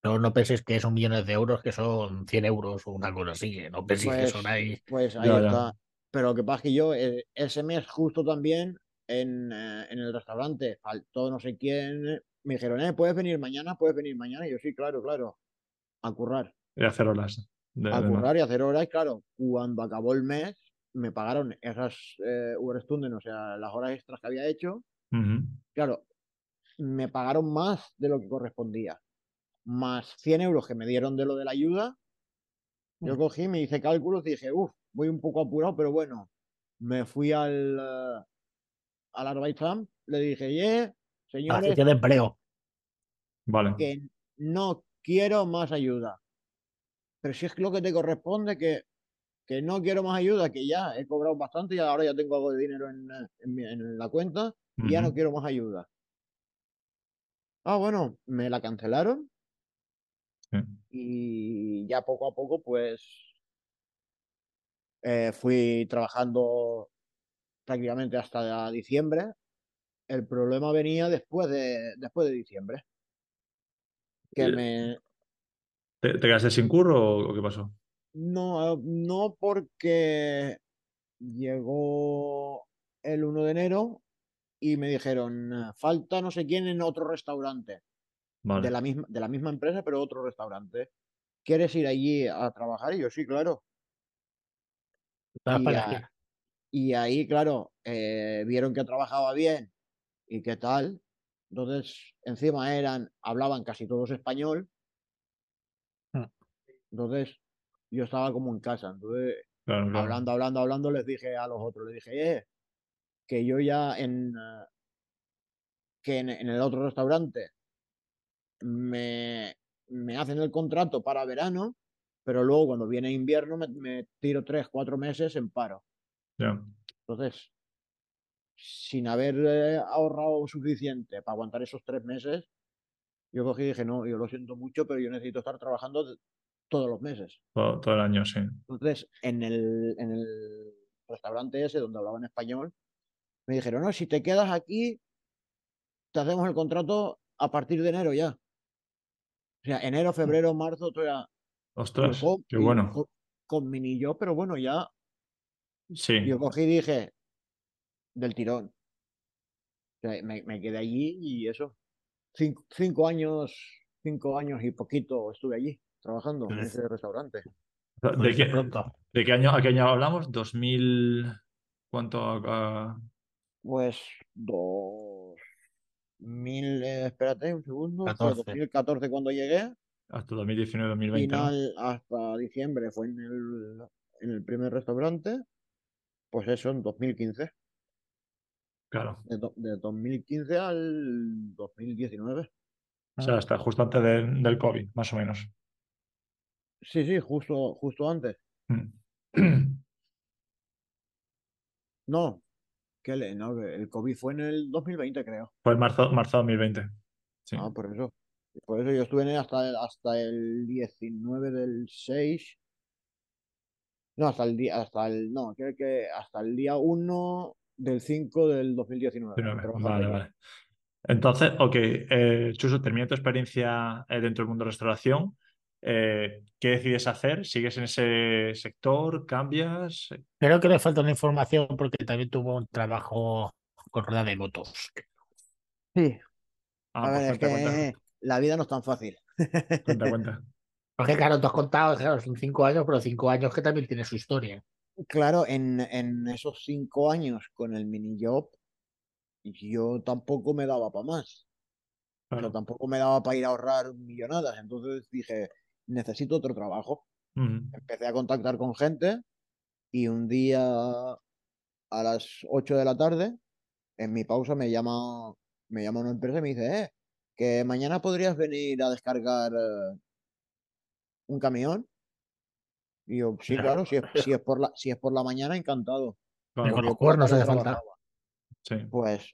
No, no penséis que son millones de euros, que son 100 euros o una cosa así. que No penséis que Pues, son ahí. pues ahí Ya, ya. está. Pero lo que pasa es que yo eh, ese mes justo también en, eh, en el restaurante faltó no sé quién, me dijeron, eh, ¿puedes venir mañana? ¿Puedes venir mañana? Y yo sí, claro, claro, a currar. Y hacer horas. de- a de no- currar y hacer horas. Y claro, cuando acabó el mes, me pagaron esas eh, Überstunden, o sea, las horas extras que había hecho. Claro, me pagaron más de lo que correspondía. Más 100 euros que me dieron de lo de la ayuda. Yo cogí, me hice cálculos y dije, uff, voy un poco apurado, pero bueno, me fui al, eh, al Arbeitsamt, le dije, yeah, señores, agencia de empleo. Vale. que no quiero más ayuda. Pero si es lo que te corresponde, que, que no quiero más ayuda, que ya he cobrado bastante y ahora ya tengo algo de dinero en, en la cuenta y ya no quiero más ayuda. Ah, bueno, me la cancelaron Sí. y ya poco a poco, pues eh, fui trabajando prácticamente hasta diciembre. El problema venía después de, después de diciembre. Que me, ¿Te, te quedaste sin curro o, qué pasó? No, no porque llegó el 1 de enero y me dijeron, "Eh, falta no sé quién en otro restaurante, Vale. de la misma, de la misma empresa, pero otro restaurante. ¿Quieres ir allí a trabajar? Y yo, sí, claro. Y, a- ahí, claro, eh, vieron que trabajaba bien y qué tal. Entonces, encima eran, hablaban casi todos español. Mm. Entonces, yo estaba como en casa. Entonces, Claro, claro. hablando, hablando, hablando, les dije a los otros, les dije, eh, que yo ya en, eh, que en, en el otro restaurante me, me hacen el contrato para verano, pero luego cuando viene invierno me, me tiro tres, cuatro meses en paro. Entonces, sin haber eh, ahorrado suficiente para aguantar esos tres meses, yo cogí y dije, no, yo lo siento mucho, pero yo necesito estar trabajando todos los meses. Todo, todo el año, sí. Entonces, en el, en el restaurante ese donde hablaban español, me dijeron, no, si te quedas aquí, te hacemos el contrato a partir de enero ya. O sea, enero, febrero, marzo, todo. Yo Ostras, con, qué bueno. con, con mini yo, pero bueno, ya Sí. yo cogí y dije, del tirón. O sea, me, me quedé allí y eso. Cinco, cinco años, cinco años y poquito estuve allí trabajando en Pues- ese restaurante. ¿De qué, de qué año a qué año hablamos? ¿2000? ¿Cuánto? a- a- Pues dos mil, eh, espérate un segundo, fue 14. 2014 cuando llegué, hasta 2019, 2020, ¿no? final hasta diciembre fue en el, en el primer restaurante, pues eso en 2015, Claro. de, de 2015 al 2019. O sea, hasta justo antes de- del COVID, más o menos. Sí, sí, justo, justo antes. Mm. No, que le- no, el COVID fue en el 2020, creo. Fue en marzo, marzo de 2020. Sí. Ah, por eso. Por eso yo estuve en él hasta el, hasta el 19 del 6. No, hasta el día, hasta el, no, creo que hasta el día 1 del 5 del 2019. 19. trabajando Vale, vale. Entonces, ok, eh, Chuso, termina tu experiencia eh, dentro del mundo de restauración. Eh, ¿qué decides hacer? ¿Sigues en ese sector? ¿Cambias? Creo que le falta una información porque también tuvo un trabajo con rueda de motos. Sí, Ah, a pues ver, es cuenta, la vida no es tan fácil. cuenta, cuenta. Porque claro, tú has contado, claro, son cinco años, pero cinco años que también tiene su historia. Claro, en, en esos cinco años con el mini job, yo tampoco me daba para más. O sea, Claro. tampoco me daba para ir a ahorrar millonadas. Entonces dije, necesito otro trabajo. Empecé a contactar con gente y un día a las 8 de la tarde, en mi pausa, me llama, me llama una empresa y me dice, eh, que mañana podrías venir a descargar eh, un camión. Y yo, sí, Claro. claro, si es, si es por la, si es por la mañana, encantado. Claro, con los cuernos hace falta. sí. Pues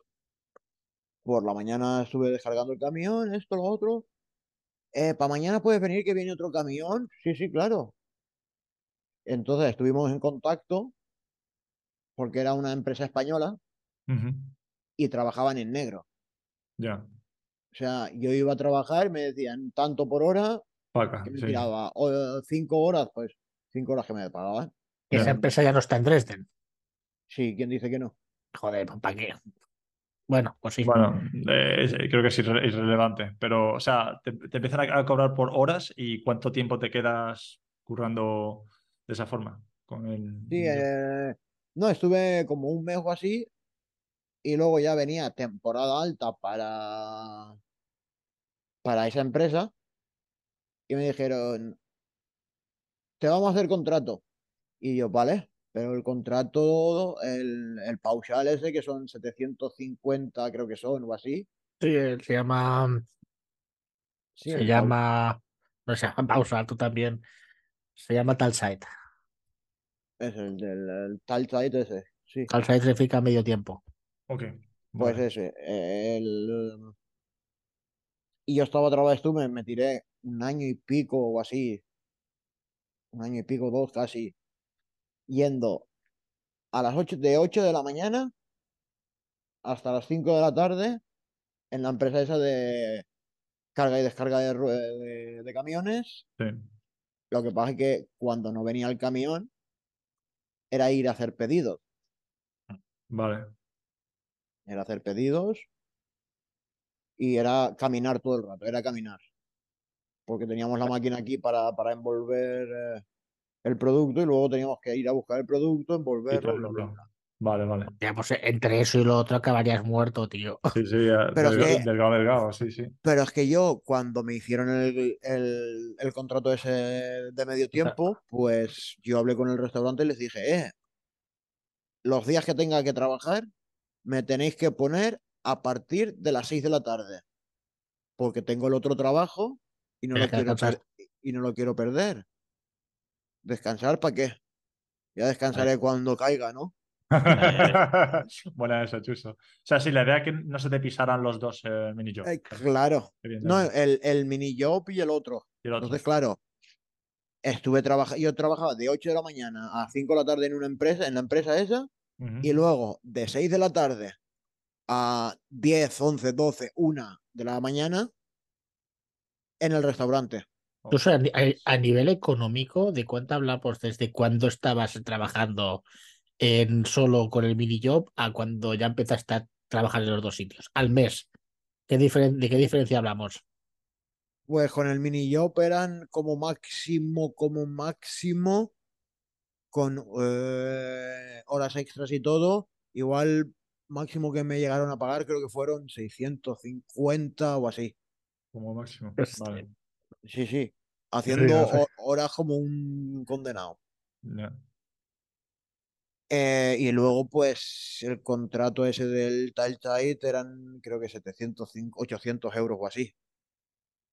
por la mañana estuve descargando el camión, esto, lo otro. Para mañana puedes venir que viene otro camión. Sí, sí, claro. Entonces estuvimos en contacto porque era una empresa española y trabajaban en negro. Ya. O sea, yo iba a trabajar y me decían tanto por hora Paca, que me sí. tiraba. O eh, cinco horas, pues cinco horas que me pagaban. Esa empresa ya no está en Dresden. Sí, ¿quién dice que no? Joder, ¿para qué? Bueno, pues sí. Bueno, eh, es- creo que es irre- irrelevante, pero, o sea, te, te empiezan a, a cobrar por horas y cuánto tiempo te quedas currando de esa forma con el... Sí, eh, no, estuve como un mes o así y luego ya venía temporada alta para, para esa empresa y me dijeron, te vamos a hacer contrato. Y yo, vale, Pero el contrato, el, el ese, que son 750, creo que son, o así. Sí, él se llama. Sí, se llama. No se llama pausa, tú también. Se llama Talsite. Es el del el tal site ese, sí. Talsite significa medio tiempo. Ok. Pues vale. ese. El... Y yo estaba trabajando, esto me, me tiré un año y pico o así. Un año y pico, dos casi. Yendo a las 8 de 8 de la mañana hasta las 5 de la tarde en la empresa esa de carga y descarga de, de- de camiones. Sí. Lo que pasa es que cuando no venía el camión era ir a hacer pedidos. Vale. Era hacer pedidos y era caminar todo el rato, era caminar. Porque teníamos la máquina aquí para, para envolver eh, el producto y luego teníamos que ir a buscar el producto, Y envolverlo, bla, bla, bla. Vale, vale. Ya, pues entre eso y lo otro acabarías muerto, tío. Sí, sí, eh, Pero es que- delgado, delgado, sí, sí. Pero es que yo, cuando me hicieron el, el- el contrato ese de medio tiempo, pues yo hablé con el restaurante y les dije, eh, los días que tenga que trabajar, me tenéis que poner a partir de las 6 de la tarde, porque tengo el otro trabajo y no, lo quiero, y no lo quiero perder. ¿Descansar para qué? Ya descansaré cuando caiga, ¿no? Buena esa, Chuso. O sea, sí, la idea es que no se te pisaran los dos eh, mini jobs. Eh, claro. No, el, el mini job y el otro. Y el otro. Entonces, claro, estuve trabajando, yo trabajaba de 8 de la mañana a 5 de la tarde en una empresa, en la empresa esa, y luego de 6 de la tarde a 10, 11, 12, 1 de la mañana en el restaurante. Tú, o sea, a, ni- a- a nivel económico, ¿de cuánto hablamos desde cuando estabas trabajando en solo con el mini job a cuando ya empezaste a trabajar en los dos sitios? Al mes. ¿Qué diferen- ¿De qué diferencia hablamos? Pues con el mini job eran como máximo, como máximo, con eh, horas extras y todo, igual máximo que me llegaron a pagar creo que fueron 650 o así. Como máximo. Hostia. Vale. Sí, sí. Haciendo horas como un condenado. Eh, y luego, pues, el contrato ese del Tile Tide eran, creo que 705, 800 euros o así.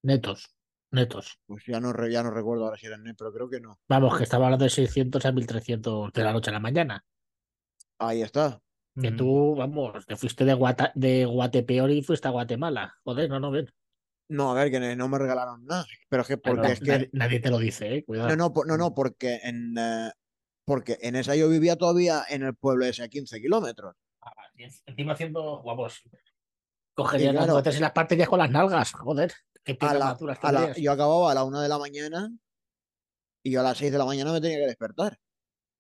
Netos. Netos. Pues ya no, re- ya no recuerdo ahora si eran net, pero creo que no. Vamos, que estaba hablando de 600 a 1300 de la noche a la mañana. Ahí está. Que tú, vamos, te fuiste de, Guata, de Guatepeor y fuiste a Guatemala. Joder, no, no, ven. No, a ver, que no me regalaron nada. Pero es que porque es que. nadie, te lo dice, eh. Cuidado. No, no, no, no, porque en, eh, porque en esa yo vivía todavía en el pueblo ese a 15 kilómetros. Ah, Encima haciendo, vamos, cogerías las claro. nueces y las partirías con las nalgas. Joder, qué A la, a la- yo acababa a la una de la mañana y yo a las 6 de la mañana me tenía que despertar.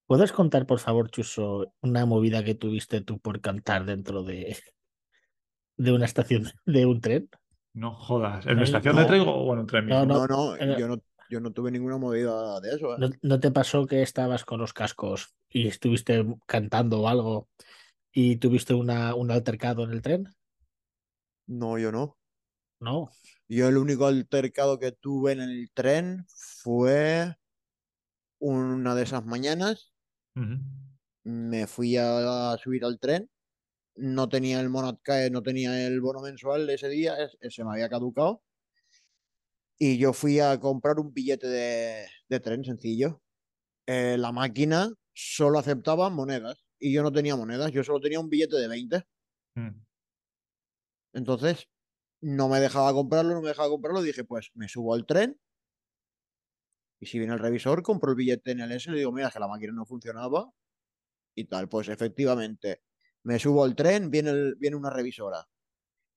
¿Puedes contar, por favor, Chuso, una movida que tuviste tú por cantar dentro de, de una estación de un tren? No jodas. ¿En una estación de tren o en un tren No, mismo? No, no, yo no, yo no tuve ninguna movida de eso. ¿eh? ¿No, no te pasó que estabas con los cascos y estuviste cantando o algo y tuviste una, un altercado en el tren? No, yo no. No. Yo el único altercado que tuve en el tren fue una de esas mañanas. Me fui a, subir al tren. No tenía el Monatcae, no tenía el bono mensual ese día, es- se me había caducado. Y yo fui a comprar un billete de, de tren sencillo. Eh, la máquina solo aceptaba monedas y yo no tenía monedas, yo solo tenía un billete de 20. Mm. Entonces, no me dejaba comprarlo, no me dejaba comprarlo. Dije, pues me subo al tren. Y si viene el revisor, compro el billete en el S y le digo, mira, es que la máquina no funcionaba. Y tal, pues efectivamente, me subo al tren, viene, el- viene una revisora.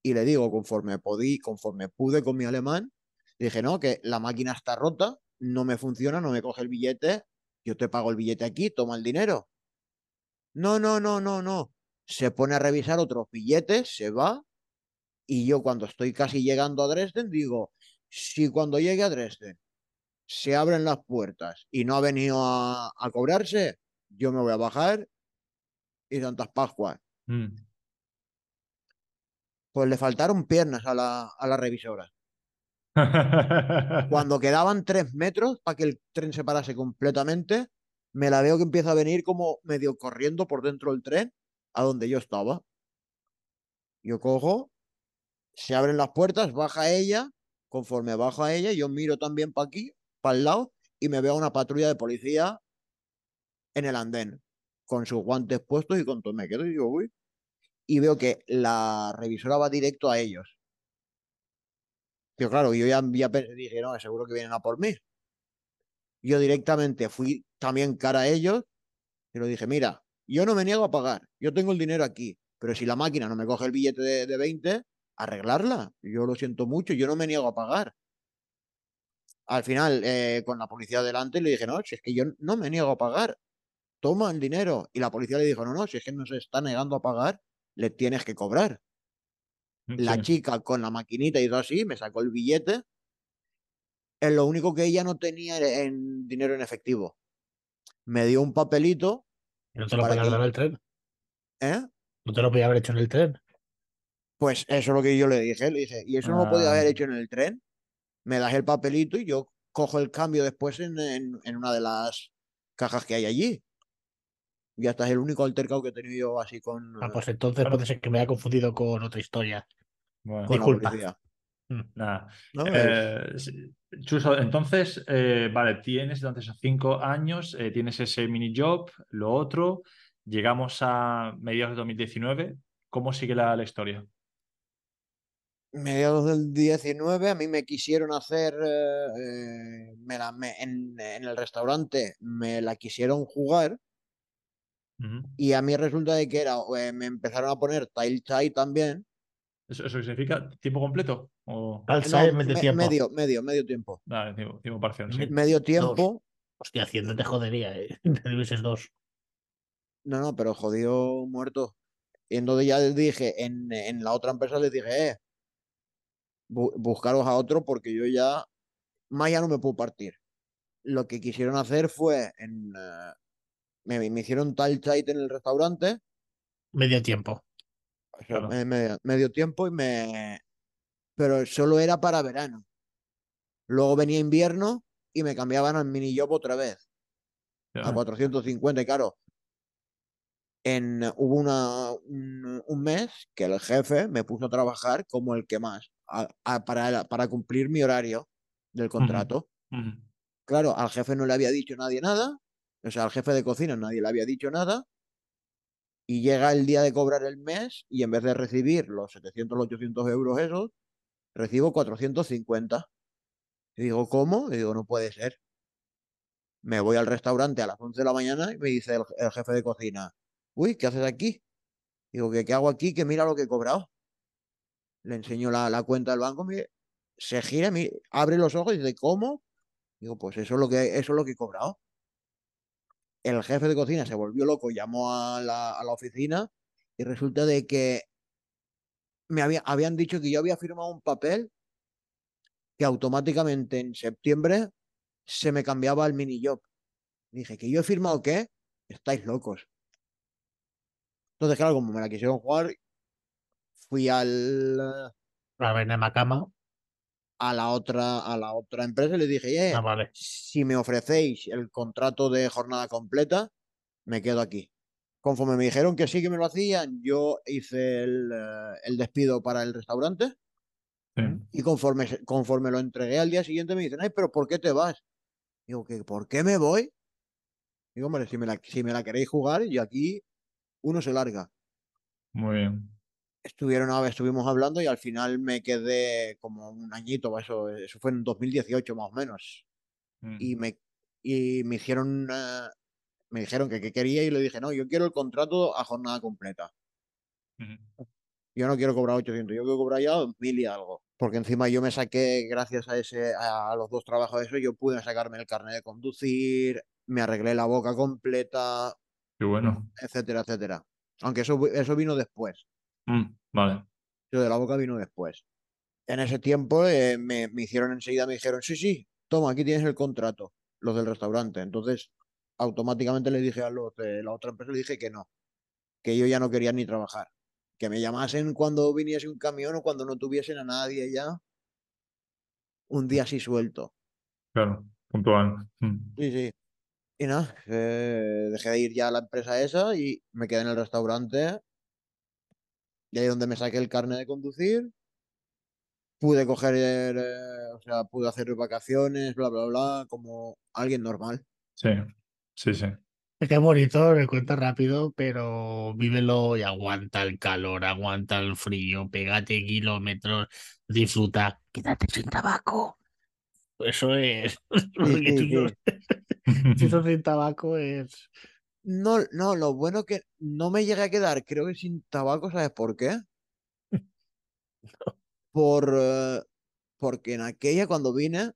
Y le digo, conforme podí, conforme pude con mi alemán, dije, no, que la máquina está rota, no me funciona, no me coge el billete, yo te pago el billete aquí, toma el dinero. No, no, no, no, no. Se pone a revisar otros billetes, se va, y yo cuando estoy casi llegando a Dresden digo, si cuando llegue a Dresden se abren las puertas y no ha venido a, a cobrarse, yo me voy a bajar y Santas Pascuas. Mm. Pues le faltaron piernas a la, a la revisora. Cuando quedaban tres metros para que el tren se parase completamente, me la veo que empieza a venir como medio corriendo por dentro del tren a donde yo estaba. Yo cojo, se abren las puertas, baja ella, conforme baja ella, yo miro también para aquí, para el lado, y me veo una patrulla de policía en el andén, con sus guantes puestos y con todo. Me quedo y digo, uy. Y veo que la revisora va directo a ellos. Pero claro, yo ya, ya dije, no, seguro que vienen a por mí. Yo directamente fui también cara a ellos y lo dije, mira, yo no me niego a pagar, yo tengo el dinero aquí, pero si la máquina no me coge el billete de, de 20, arreglarla. Yo lo siento mucho, yo no me niego a pagar. Al final, eh, con la policía delante, le dije, no, si es que yo no me niego a pagar, toma el dinero. Y la policía le dijo, no, no, si es que no se está negando a pagar, le tienes que cobrar. La Sí. chica con la maquinita hizo así, me sacó el billete. Es lo único que ella no tenía en dinero en efectivo. Me dio un papelito, ¿No te lo podías dar en el tren? ¿eh? ¿No te lo podía haber hecho en el tren? Pues eso es lo que yo le dije. Le dije, ¿y eso no lo podía haber Ah. hecho en el tren? Me das el papelito y yo cojo el cambio después en, en, en una de las cajas que hay allí. Ya está, es el único altercado que he tenido yo así con, Ah, eh, pues entonces Bueno. puede ser que me haya confundido con otra historia. Bueno, con disculpa. policía. nada. Eh, Chuso, entonces, eh, vale, tienes entonces esos cinco años, eh, tienes ese mini job, lo otro, llegamos a mediados de 2019. ¿Cómo sigue la, la historia? mediados del 19 a mí me quisieron hacer eh, eh, me la- me- en, en el restaurante me la quisieron jugar Y a mí resulta de que era eh, me empezaron a poner tile chai también ¿Eso, eso significa tiempo completo? O... No, medio me- tiempo. medio medio medio tiempo Vale, tiempo, tiempo parcial, sí. Me- medio tiempo Hostia, Hacienda te jodería, ¿eh? Te divises dos. no no pero jodido muerto y entonces ya les dije en, en la otra empresa les dije eh bu- buscaros a otro porque yo ya más ya no me puedo partir lo que quisieron hacer fue en eh, me, me hicieron tal chait en el restaurante. Medio tiempo. o sea, Claro. me- me- medio tiempo y me pero solo era para verano. Luego venía invierno y me cambiaban al mini job otra vez. A 450 y claro en hubo una un, un mes que el jefe me puso a trabajar como el que más a- a- para, para cumplir mi horario del contrato. Claro, al jefe no le había dicho nadie nada, o sea, al jefe de cocina nadie le había dicho nada, y llega el día de cobrar el mes y en vez de recibir los 700 o 800 euros esos, recibo 450. Y digo, ¿cómo? Y digo, no puede ser. Me voy al restaurante a las 11 de la mañana y me dice el, jefe de cocina, uy, ¿qué haces aquí? Digo, ¿qué, qué hago aquí? Que mira lo que he cobrado. Le enseño la, cuenta del banco, se gira, abre los ojos y dice, ¿cómo? Digo, pues eso es lo que, eso es lo que he cobrado. El jefe de cocina se volvió loco, llamó a la, a la oficina y resulta de que me había, habían dicho que yo había firmado un papel que automáticamente en septiembre se me cambiaba al mini job. Dije, ¿que yo he firmado qué? Estáis locos. Entonces, claro, como me la quisieron jugar, fui al, A ver, en Macama. A la otra, a la otra empresa y le dije, eh, Ah, vale. si me ofrecéis el contrato de jornada completa, me quedo aquí. Conforme me dijeron que sí que me lo hacían, yo hice el, eh, el despido para el restaurante Sí. y conforme, conforme lo entregué al día siguiente me dicen, ay, pero ¿por qué te vas? Digo, que ¿por qué me voy? Digo, hombre, si me la, si me la queréis jugar, y aquí uno se larga. Muy bien. Estuvieron, a estuvimos hablando y al final me quedé como un añito, eso, eso fue en 2018 más o menos. Mm. y me, y me hicieron, eh, me dijeron que qué quería y le dije, no, yo quiero el contrato a jornada completa. Yo no quiero cobrar 800, yo quiero cobrar ya 2000 y algo. Porque encima yo me saqué, gracias a ese, a los dos trabajos de eso, yo pude sacarme el carnet de conducir, me arreglé la boca completa, Qué bueno. etcétera, etcétera. Aunque eso, eso vino después. Mm, Vale. Lo de la boca vino después. En ese tiempo eh, me, me hicieron enseguida, me dijeron, sí, sí, toma, aquí tienes el contrato, los del restaurante. Entonces, automáticamente le dije a los de la otra empresa, le dije que no, que yo ya no quería ni trabajar. Que me llamasen cuando viniese un camión o cuando no tuviesen a nadie ya. Un día así suelto. Claro. Puntual. Mm. Sí, sí. Y nada, eh, dejé de ir ya a la empresa esa y me quedé en el restaurante. Y ahí es donde me saqué el carnet de conducir. Pude coger, eh, o sea, pude hacer vacaciones, bla, bla, bla, como alguien normal. Sí, sí, sí. Es que bonito, me cuenta rápido, pero vívelo y aguanta el calor, aguanta el frío, pégate kilómetros, disfruta, quédate sin tabaco. Eso es. sí, sí. si sin tabaco es. No, no, lo bueno que no me llegué a quedar, creo que sin tabaco, ¿sabes por qué? Por, eh, porque en aquella cuando vine,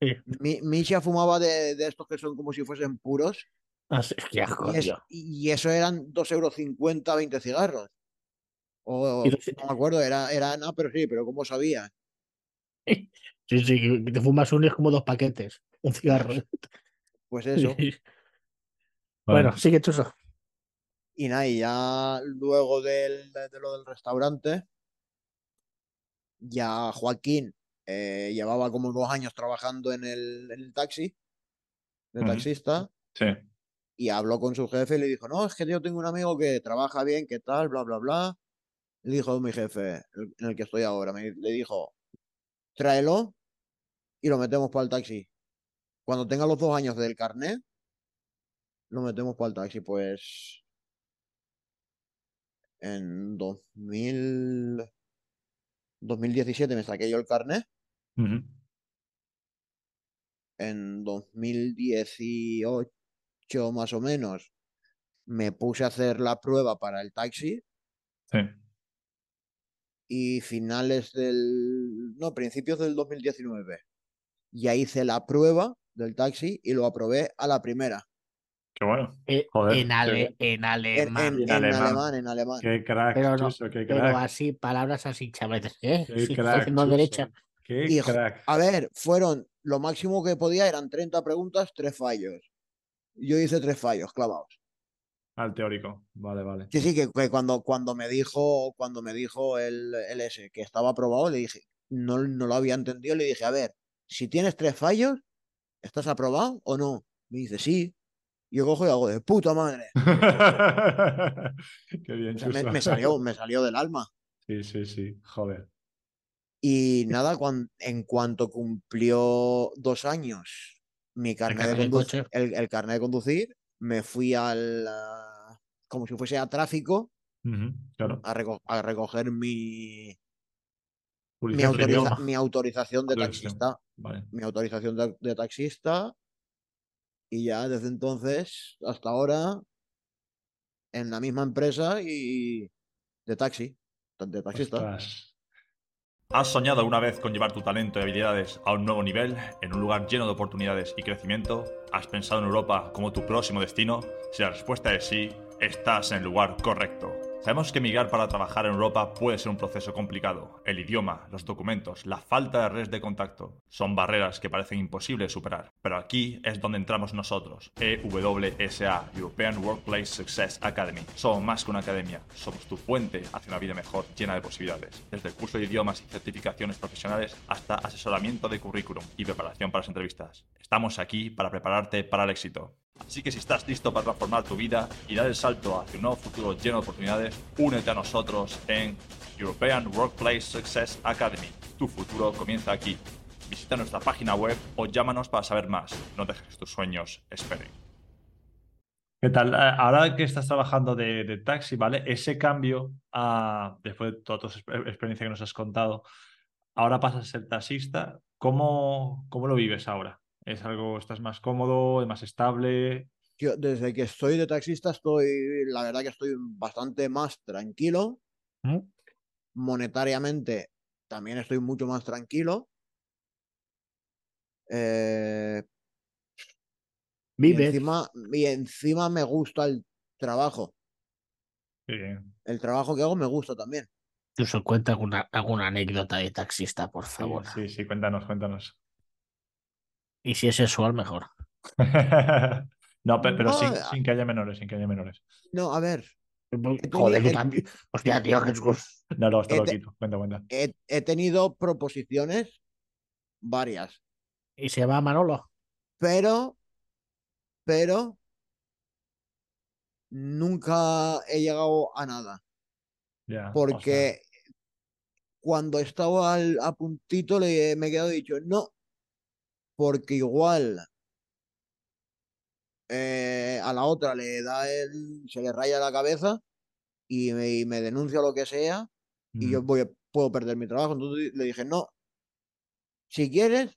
Sí. mi, Misha fumaba de, de estos que son como si fuesen puros. Así, qué asco, Y, es- y eso eran 2,50 euros 20 cigarros. O los- no me acuerdo, era, era nada, pero sí, pero ¿cómo sabía? Sí, sí, te fumas uno es como dos paquetes, un cigarro. Pues eso. Bueno, sigue chuso. Y nada, y ya luego del, de, de lo del restaurante, ya Joaquín eh, llevaba como dos años trabajando en el, en el taxi, de taxista, Sí. y habló con su jefe y le dijo, no, es que yo tengo un amigo que trabaja bien, ¿qué tal? Bla, bla, bla. Le dijo mi jefe, el- en el que estoy ahora, me, le dijo, tráelo y lo metemos para el taxi. Cuando tenga los dos años del carnet, lo metemos para el taxi. Pues en 2000, 2017 me saqué yo el carnet. Ujú. En 2018 más o menos me puse a hacer la prueba para el taxi Sí. y finales del, no, principios del 2019 ya hice la prueba del taxi y lo aprobé a la primera. Qué bueno. Eh, Joder, en, ale- qué- en alemán. en- En en alemán. alemán, en alemán. Qué crack, Pero no, Chuso, qué Pero crack. así, palabras así, chavales. ¿eh? Qué Sí, crack, derecha. Qué Y, jo- crack. A ver, fueron, lo máximo que podía eran 30 preguntas, tres fallos. Yo hice tres fallos clavados. Al teórico. Vale, vale. Sí, sí, que, que cuando, cuando me dijo, cuando me dijo el, el ese que estaba aprobado, le dije, no, no lo había entendido, le dije, a ver, si tienes tres fallos, ¿estás aprobado o no? Me dice, sí. Y yo cojo y hago de puta madre. Qué bien, O sea, me, salió, me salió del alma. Sí, sí, sí. Joder. Y nada, cuan- en cuanto cumplió dos años mi carnet de carnet de conduc- coche. el, el carnet de conducir, me fui al, como si fuese a tráfico, Claro. a, reco- a recoger mi, mi, autoriza- autorización de taxista. Vale. Mi autorización de, de taxista. Y ya desde entonces hasta ahora en la misma empresa y de taxi, de taxista. ¿Has soñado alguna vez con llevar tu talento y habilidades a un nuevo nivel, en un lugar lleno de oportunidades y crecimiento? ¿Has pensado en Europa como tu próximo destino? Si la respuesta es sí, estás en el lugar correcto. Sabemos que emigrar para trabajar en Europa puede ser un proceso complicado. El idioma, los documentos, la falta de redes de contacto son barreras que parecen imposibles superar. Pero aquí es donde entramos nosotros, EWSA, European Workplace Success Academy. Somos más que una academia, somos tu puente hacia una vida mejor llena de posibilidades. Desde el curso de idiomas y certificaciones profesionales hasta asesoramiento de currículum y preparación para las entrevistas. Estamos aquí para prepararte para el éxito. Así que si estás listo para transformar tu vida y dar el salto hacia un nuevo futuro lleno de oportunidades, únete a nosotros en European Workplace Success Academy. Tu futuro comienza aquí. Visita nuestra página web o llámanos para saber más. No dejes tus sueños esperen. ¿Qué tal? Eh, Ahora que estás trabajando de, taxi, ¿vale? Ese cambio, a, después de toda tu exper- experiencia que nos has contado, ahora pasas a ser taxista. ¿Cómo, cómo lo vives ahora? ¿Es algo, estás más cómodo, más estable? Yo desde que estoy de taxista estoy, la verdad que estoy bastante más tranquilo. ¿Mm? Monetariamente también estoy mucho más tranquilo. Eh, y encima, y encima me gusta el trabajo. Sí. El trabajo que hago me gusta también. Incluso cuenta alguna, alguna anécdota de taxista, por Sí, favor. sí, sí, cuéntanos, cuéntanos. Y si es sexual, mejor. No, pe- pero, No, sin, eh, sin que haya menores, sin que haya menores. No, a ver, Joder, yo el- también. Hostia, tío, Jesús. No, no, esto Eh, lo te- quito. Cuenta, cuenta. he, he tenido proposiciones varias, ¿Y se llama Manolo? pero pero nunca he llegado a nada. Ya, o sea, Porque cuando estaba al- a puntito le, me he quedado dicho, no, porque igual eh, a la otra le da el, se le raya la cabeza y me, y me denuncia lo que sea y yo voy, puedo perder mi trabajo. Entonces le dije, no, si quieres,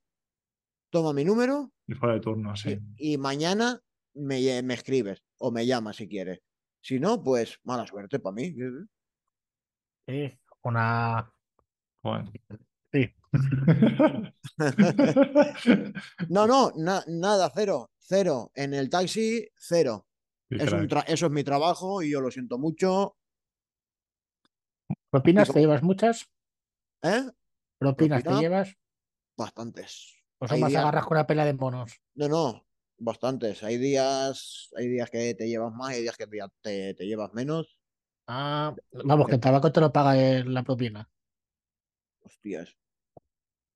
toma mi número y fuera de turno, sí. y mañana me, me escribes o me llamas si quieres. Si no, pues mala suerte para mí. Sí, una. Joder. Sí. No, no, na- nada, cero, cero. En el taxi, cero. Es un eso es mi trabajo y yo lo siento mucho. ¿Propinas te llevas muchas? ¿Eh? ¿Propinas te llevas? bastantes. ¿O son más días, agarras con una pela de monos? no, no, bastantes. Hay días, hay días que te llevas más, hay días que te, te, llevas menos. Ah, vamos, que el tabaco te lo paga la propina. Hostias,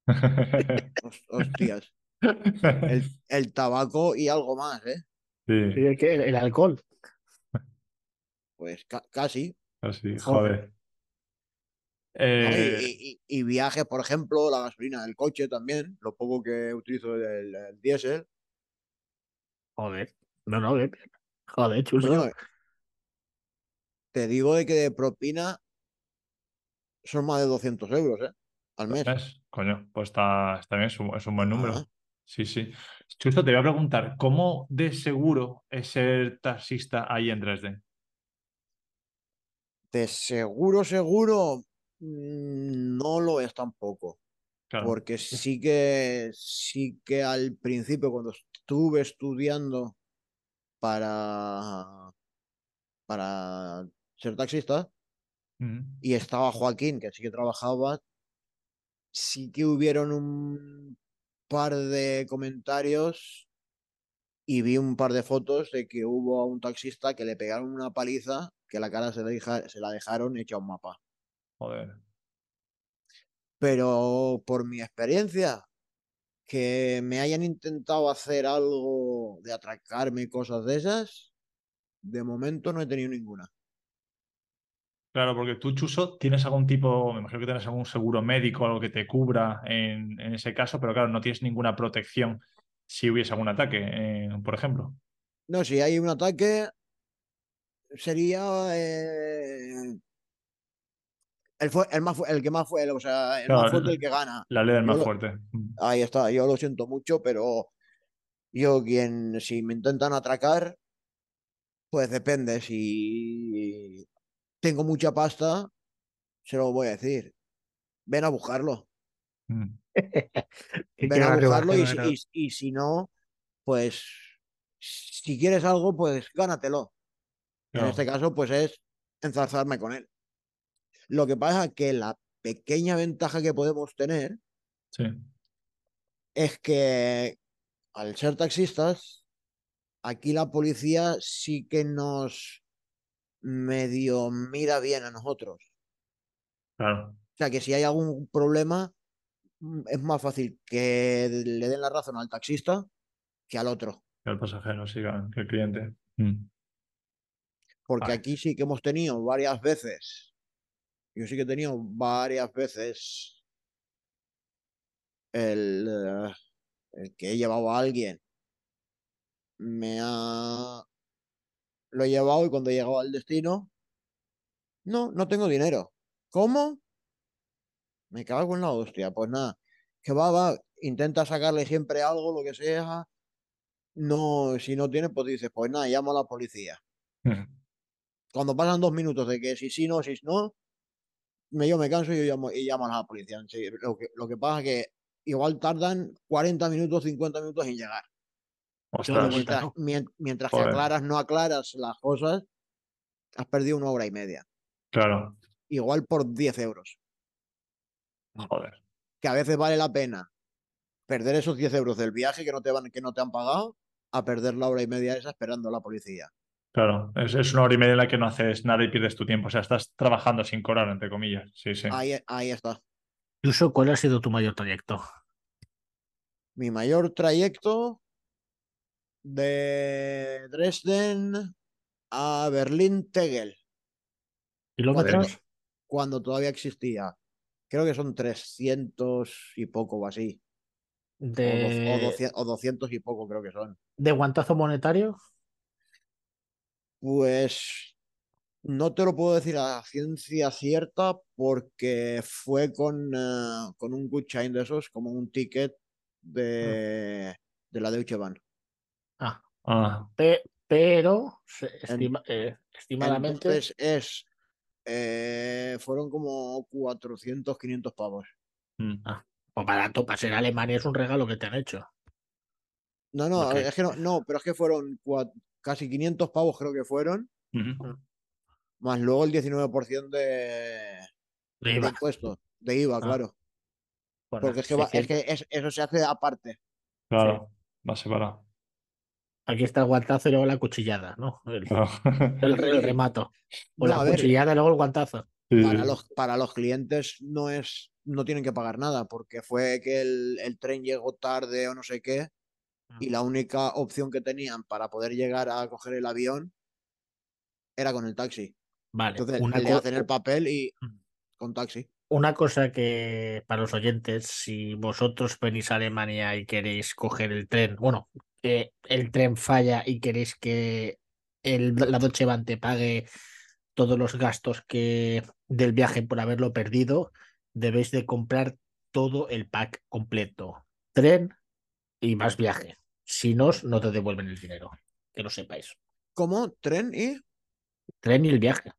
hos- hostias. El, el tabaco y algo más, ¿eh? Sí, Sí, es que el, el alcohol. Pues ca- casi. así, Joder. Eh, y- y- y viajes, por ejemplo, la gasolina del coche también, lo poco que utilizo del, del diésel. Joder. No, no, bien. Joder, chuso. Bueno, te digo de que de propina son más de 200 euros, ¿eh? Al mes. ¿ves? Coño, pues está, está bien, es un, es un buen número. Sí, sí. Chuso, te voy a preguntar, ¿cómo de seguro es ser taxista ahí en Dresde? de seguro, seguro, mm, no lo es tampoco. Claro. Porque sí que, sí que al principio, cuando estuve estudiando para, para ser taxista, y estaba Joaquín, que sí que trabajaba, sí que hubieron un par de comentarios y vi un par de fotos de que hubo a un taxista que le pegaron una paliza que la cara se la, deja- se la dejaron hecha un mapa. Joder. Pero por mi experiencia, que me hayan intentado hacer algo de atracarme y cosas de esas, de momento no he tenido ninguna. Claro, porque tú, Chuso, tienes algún tipo, me imagino que tienes algún seguro médico, algo que te cubra en, en ese caso, pero claro, no tienes ninguna protección si hubiese algún ataque, eh, por ejemplo. No, si hay un ataque, sería eh, el, el, más, el que más fue, o sea, el Claro, más fuerte la- el que gana. La ley del más fuerte. Ahí está, yo lo siento mucho, pero yo quien, si me intentan atracar, pues depende. Si tengo mucha pasta, se lo voy a decir. Ven a buscarlo. Mm. Ven a buscarlo y, si- arriba, y, y si no, pues si quieres algo, pues gánatelo. En este caso, pues es enzarzarme con él. Lo que pasa es que la pequeña ventaja que podemos tener Sí. es que al ser taxistas, aquí la policía sí que nos medio mira bien a nosotros. Claro. O sea que si hay algún problema, mm, es más fácil que le den la razón al taxista que al otro. Que el pasajero siga, que el cliente. Mm. Porque Vale. aquí sí que hemos tenido varias veces, yo sí que he tenido varias veces el, eh, el que he llevado a alguien, me ha... Lo he llevado y cuando he llegado al destino, no, no tengo dinero. ¿Cómo? Me cago en la hostia. Pues nada, que va, va, intenta sacarle siempre algo, lo que sea. No, si no tiene, pues dices, pues nada, llamo a la policía. Cuando pasan dos minutos de que si sí, no, si no, me, yo me canso y yo llamo, y llamo a la policía. Sí, lo, que, lo que pasa es que igual tardan 40 minutos, 50 minutos en llegar. Ostras. Mientras, mientras que Joder. aclaras, no aclaras las cosas, has perdido una hora y media. Claro. Igual por 10 euros. Joder. Que a veces vale la pena perder esos 10 euros del viaje que no te, van, que no te han pagado a perder la hora y media esa esperando a la policía. Claro. Es, es una hora y media en la que no haces nada y pierdes tu tiempo. O sea, estás trabajando sin cobrar, entre comillas. Sí, sí. Ahí, ahí está. Chuso, ¿cuál ha sido tu mayor trayecto? Mi mayor trayecto, de Dresden a Berlín-Tegel, ¿Kilómetros? cuando todavía existía. Creo que son 300 y poco o así. O, do- o De, 200, o 200 y poco creo que son. de guantazo monetario. Pues no te lo puedo decir a ciencia cierta porque fue con, eh, con un Gutschein de esos, como un ticket de, de la Deutsche Bahn. Ah, Ah, pe- pero se estima- eh, estimadamente Entonces es, eh, fueron como 400, 500 pavos. mm. pues barato para ser Alemania es un regalo que te han hecho. No, no, es que no, no, pero es que fueron casi 500 pavos creo que fueron, Ujú. más luego el 19% de, De IVA. impuestos, de IVA, Ah, claro. Bueno, Porque es que, va- es 600. que es- eso se hace aparte. Claro, va separado. Aquí está el guantazo y luego la cuchillada, ¿no? El, Claro. el, el remato. O No, la cuchillada y luego el guantazo. Para los, para los clientes no es, no tienen que pagar nada, porque fue que el, el tren llegó tarde o no sé qué, y la única opción que tenían para poder llegar a coger el avión era con el taxi. Vale. Entonces una, le hacen el papel y Mm. con taxi. Una cosa que para los oyentes, si vosotros venís a Alemania y queréis coger el tren, bueno, que el tren falla y queréis que el, la Deutsche Bahn te pague todos los gastos que del viaje por haberlo perdido, debéis de comprar todo el pack completo. Tren y más viaje. Si no, no te devuelven el dinero. Que lo sepáis. ¿Cómo? ¿Tren y? Tren y el viaje.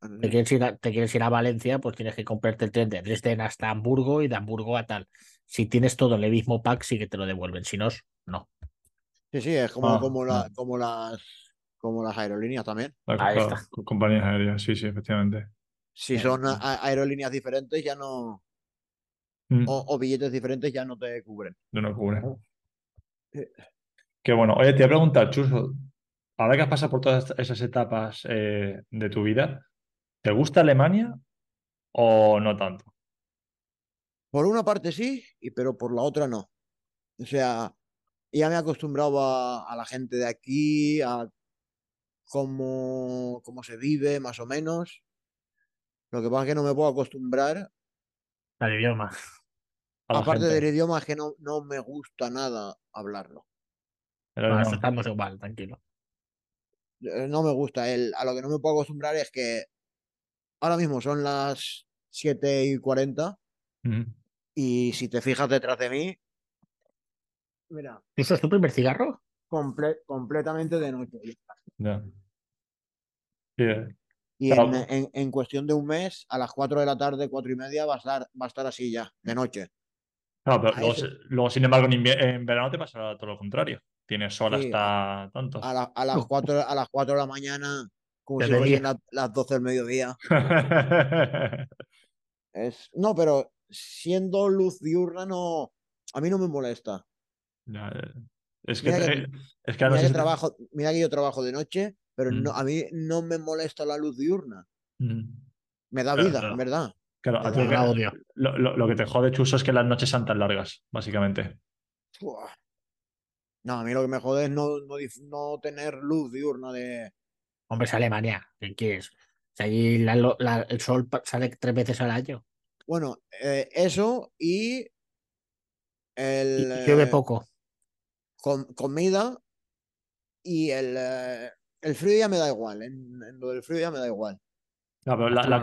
Te quieres ir a, te quieres ir a Valencia, pues tienes que comprarte el tren de Dresden hasta Hamburgo y de Hamburgo a tal. Si tienes todo en el mismo pack, sí que te lo devuelven. Si no, no. Sí, sí, es como, Ah, como, la- ah. como, las, como las aerolíneas también. La- Ahí está. compañías aéreas, sí, sí, efectivamente. Si son aerolíneas diferentes, ya no. Mm, O, o billetes diferentes, ya no te cubren. No nos cubre. Eh. Qué bueno. Oye, te voy a preguntar, Chuso, ahora que has pasado por todas esas etapas eh, de tu vida, ¿te gusta Alemania o no tanto? Por una parte sí, y, pero por la otra no. O sea, ya me he acostumbrado a, a la gente de aquí, a cómo, cómo se vive, más o menos. Lo que pasa es que no me puedo acostumbrar. Al idioma. A la Aparte gente. del idioma, es que no, no me gusta nada hablarlo. Bueno, alemán. estamos igual, tranquilo. Eh, No me gusta. El, a lo que no me puedo acostumbrar es que ahora mismo son las 7 y 40 Ujú. y si te fijas detrás de mí, mira, ¿Eso es tu primer cigarro? comple- completamente de noche. Ya. Sí, eh, Y en, en- en cuestión de un mes, a las 4 de la tarde, 4 y media, va a estar, va a estar así ya, de noche. claro, pero luego, ese- se- luego, sin embargo, en, verano te pasa todo lo contrario. Tienes sol Sí, hasta tantos. A, la- a las 4, a las 4 de la mañana, como si fuesen la- las 12 del mediodía. Es, no, pero siendo luz diurna, no, a mí no me molesta. Es que, Mira que- eh, es que Mira que, trabajo, mira que yo trabajo de noche, pero no, Mm. a mí no me molesta la luz diurna. Mm. Me da Claro, vida, claro. en verdad. Claro, a lo la que- odio. Lo, lo- lo que te jode, Chuso, es que las noches sean tan largas, básicamente. No, a mí lo que me jode es no, no, no tener luz diurna de... Hombre, es Alemania. ¿Qué quieres? O sea, allí la- lo- la- el sol sale tres veces al año. Bueno, eh, eso y el, y llueve eh, poco. com- comida y el, eh, el frío ya me da igual. En, en lo del frío ya me da igual. No, pero la, la-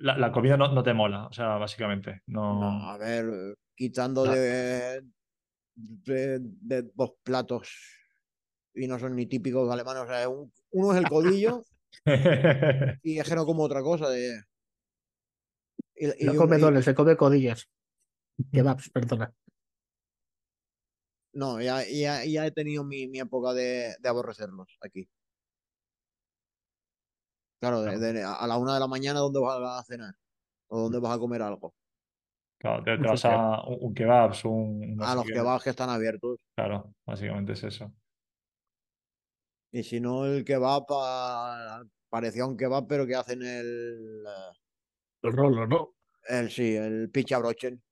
la- la comida no, no te mola, o sea, básicamente. No. No, a ver, quitando No. de, de, de dos platos y no son ni típicos alemanes. O sea, un- uno es el codillo y es que no como otra cosa. De, y, y No come y- dones, se come codillas. Kebabs, perdona. no, ya, ya, ya he tenido mi, mi época de, de aborrecerlos aquí. Claro, de- de- a la una de la mañana, ¿dónde vas a cenar? ¿O dónde vas a comer algo? Claro, te, te Mucho vas a un, un kebabs, un. no A los qué. kebabs que están abiertos. Claro, básicamente es eso. Y si no, el kebab ah, parecía un kebab, pero que hacen el, El rolo, ¿no? el sí, el pichabrochen.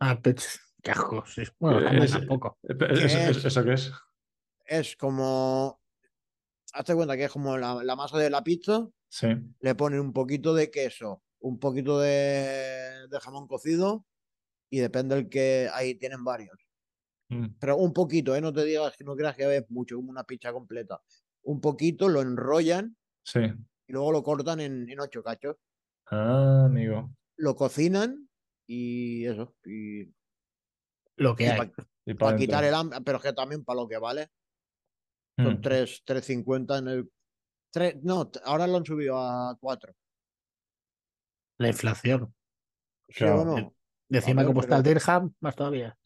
Ah, pech, qué asco. sí. Bueno, Eh, también es- tampoco. Eh, ¿Eso, ¿Qué es? eso qué es? es como. Hazte cuenta que es como la, la masa de la pizza, Sí. le ponen un poquito de queso, un poquito de, de jamón cocido y depende del que ahí tienen varios. Mm, Pero un poquito, ¿eh? No te digas que no creas que ves mucho, como una pizza completa. Un poquito lo enrollan Sí. y luego lo cortan en, en ocho cachos. Ah, amigo. Lo cocinan y eso. Y, Lo que hay. para Y pa' quitar el hambre, pero es que también para lo que vale. Son Mm, tres, 3.50 en el. Tres, no, t- ahora lo han subido a 4. La inflación. Sí, Claro. bueno, Encima, ver, como está el dirham, más todavía.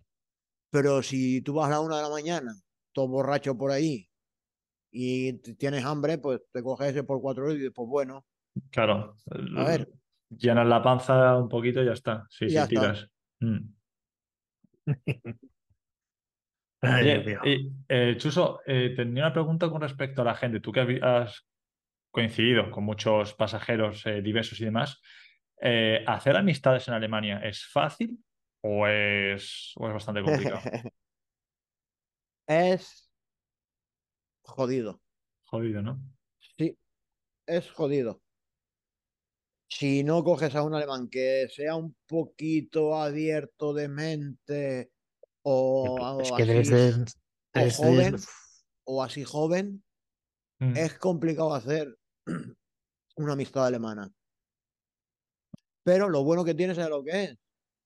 Pero si tú vas a la una de la mañana, todo borracho por ahí, y tienes hambre, pues te coges ese por 4 euros y después, bueno, Claro. a ver, Llenas la panza un poquito y ya está. Sí, Y sí, ya está. tiras. Mm. Oye, y, eh, Chuso, eh, tenía una pregunta con respecto a la gente. Tú que has coincidido con muchos pasajeros eh, diversos y demás, eh, ¿hacer amistades en Alemania es fácil o es, o es bastante complicado? es jodido. Jodido, ¿no? Sí, es jodido. Si no coges a un alemán que sea un poquito abierto de mente o, Es o que así, desde, o joven, o así joven, Mm, es complicado hacer una amistad alemana. Pero lo bueno que tienes es lo que es,